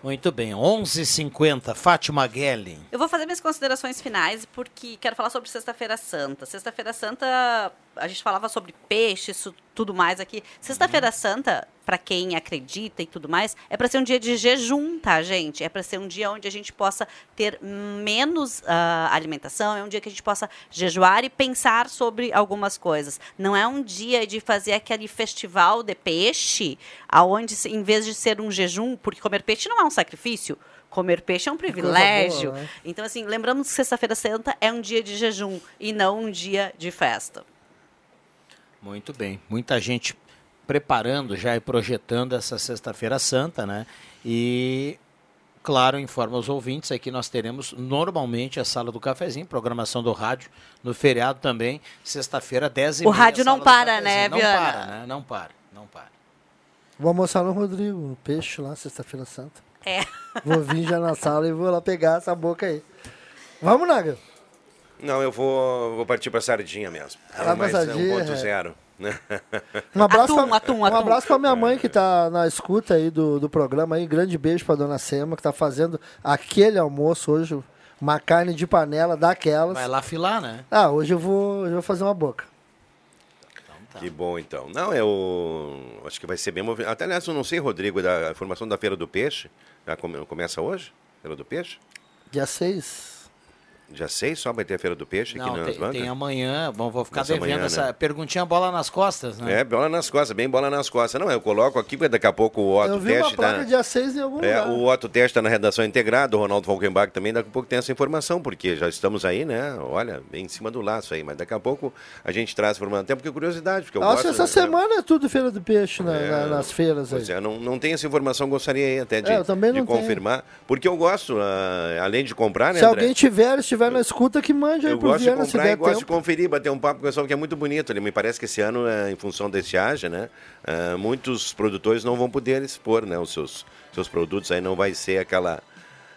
Speaker 1: Muito bem, 11h50, Fátima Gelli.
Speaker 4: Eu vou fazer minhas considerações finais porque quero falar sobre Sexta-feira Santa. Sexta-feira Santa, a gente falava sobre peixe, isso tudo mais aqui. Sexta-feira Santa, para quem acredita e tudo mais, é para ser um dia de jejum, tá, gente? É para ser um dia onde a gente possa ter menos uh, alimentação, é um dia que a gente possa jejuar e pensar sobre algumas coisas. Não é um dia de fazer aquele festival de peixe, aonde em vez de ser um jejum, porque comer peixe não é um sacrifício, comer peixe é um privilégio. Boa, né? Então, assim, lembramos que Sexta-feira Santa é um dia de jejum e não um dia de festa.
Speaker 1: Muito bem. Muita gente preparando já e projetando essa Sexta-feira Santa, né? E, claro, informa os ouvintes aqui nós teremos normalmente a Sala do Cafezinho, programação do rádio, no feriado também, sexta-feira, 10 e
Speaker 4: O rádio não para, né,
Speaker 1: Não
Speaker 4: Viana?
Speaker 1: para, né? Não para, não para.
Speaker 16: Vou almoçar no Rodrigo, no peixe lá, sexta-feira santa.
Speaker 4: É.
Speaker 16: Vou vir já na sala e vou lá pegar essa boca aí. Vamos, Naga?
Speaker 10: Não, eu vou, vou partir para sardinha mesmo.
Speaker 16: Ah,
Speaker 10: mas é
Speaker 16: sardinha,
Speaker 10: 1.0.
Speaker 16: Um abraço,
Speaker 4: Atum,
Speaker 16: pra,
Speaker 4: atum,
Speaker 16: um
Speaker 4: atum.
Speaker 16: abraço pra minha mãe que tá na escuta aí do, do programa aí. Grande beijo pra dona Sema, que tá fazendo aquele almoço hoje. Uma carne de panela daquelas.
Speaker 1: Vai lá filar, né?
Speaker 16: Ah, hoje eu vou, hoje eu vou fazer uma boca.
Speaker 10: Que bom, então. Não, eu acho que vai ser bem movimentado. Até, aliás, eu não sei, Rodrigo, da informação da Feira do Peixe. Já come- começa hoje? Feira do Peixe?
Speaker 16: Dia 6.
Speaker 10: Dia 6 só vai ter a Feira do Peixe aqui
Speaker 1: Não,
Speaker 10: nas
Speaker 1: tem,
Speaker 10: bancas?
Speaker 1: tem amanhã, bom, vou ficar
Speaker 10: Nessa
Speaker 1: devendo
Speaker 10: manhã,
Speaker 1: essa
Speaker 10: né?
Speaker 1: perguntinha bola nas costas, né?
Speaker 10: É, bola nas costas, bem bola nas costas. Não, eu coloco aqui, porque daqui a pouco o Otto
Speaker 16: eu vi uma
Speaker 10: Teste
Speaker 16: placa
Speaker 10: tá...
Speaker 16: dia 6 em algum
Speaker 10: É,
Speaker 16: lugar.
Speaker 10: o Otto Teste está na redação integrada, o Ronaldo Falkenbach também, daqui a pouco tem essa informação, porque já estamos aí, né? Olha, bem em cima do laço aí, mas daqui a pouco a gente traz informação, até porque é curiosidade, porque eu
Speaker 16: Nossa,
Speaker 10: gosto...
Speaker 16: essa
Speaker 10: né?
Speaker 16: semana é tudo Feira do Peixe na-
Speaker 10: É,
Speaker 16: na- nas feiras aí.
Speaker 10: Pois é, não, não tem essa informação, gostaria aí até de,
Speaker 16: É, eu também
Speaker 10: de
Speaker 16: não tenho.
Speaker 10: confirmar, porque eu gosto, ah, além de comprar, né,
Speaker 16: Se
Speaker 10: André?
Speaker 16: alguém tiver, estiver na escuta, que mande aí
Speaker 10: Eu
Speaker 16: pro
Speaker 10: gosto de
Speaker 16: Viana, se
Speaker 10: comprar e
Speaker 16: der
Speaker 10: gosto de
Speaker 16: tempo.
Speaker 10: conferir, bater um papo com o pessoal que é muito bonito. Ele me parece que esse ano, eh, em função da estiagem, né, ah, muitos produtores não vão poder expor, né, os seus, seus produtos. Aí não vai ser aquela,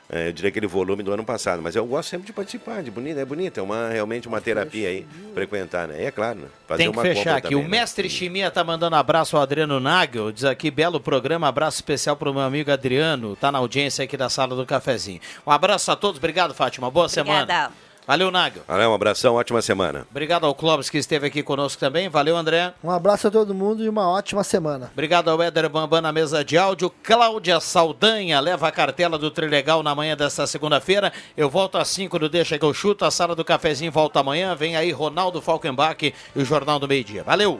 Speaker 10: eu diria aquele volume do ano passado. Mas eu gosto sempre de participar, de bonito, é bonito, é uma realmente uma terapia aí frequentar, né? E é claro, né, fazer
Speaker 1: Tem que
Speaker 10: uma
Speaker 1: fechar aqui.
Speaker 10: também,
Speaker 1: o
Speaker 10: né?
Speaker 1: mestre Chimia tá mandando abraço ao Adriano Nagel. Diz aqui, belo programa. Abraço especial pro meu amigo Adriano. Tá na audiência aqui da sala do cafezinho. Um abraço a todos. Obrigado, Fátima. Boa semana. Valeu, Nagel.
Speaker 10: Valeu, um abração, ótima semana.
Speaker 1: Obrigado ao Clóvis que esteve aqui conosco também. Valeu, André.
Speaker 16: Um abraço a todo mundo e uma ótima semana.
Speaker 1: Obrigado ao Éder Bambam na mesa de áudio. Cláudia Saldanha leva a cartela do Trilegal na manhã desta segunda-feira. Eu volto às 5 do Deixa que eu chuto. A sala do cafezinho volta amanhã. Vem aí Ronaldo Falkenbach e o Jornal do Meio Dia. Valeu!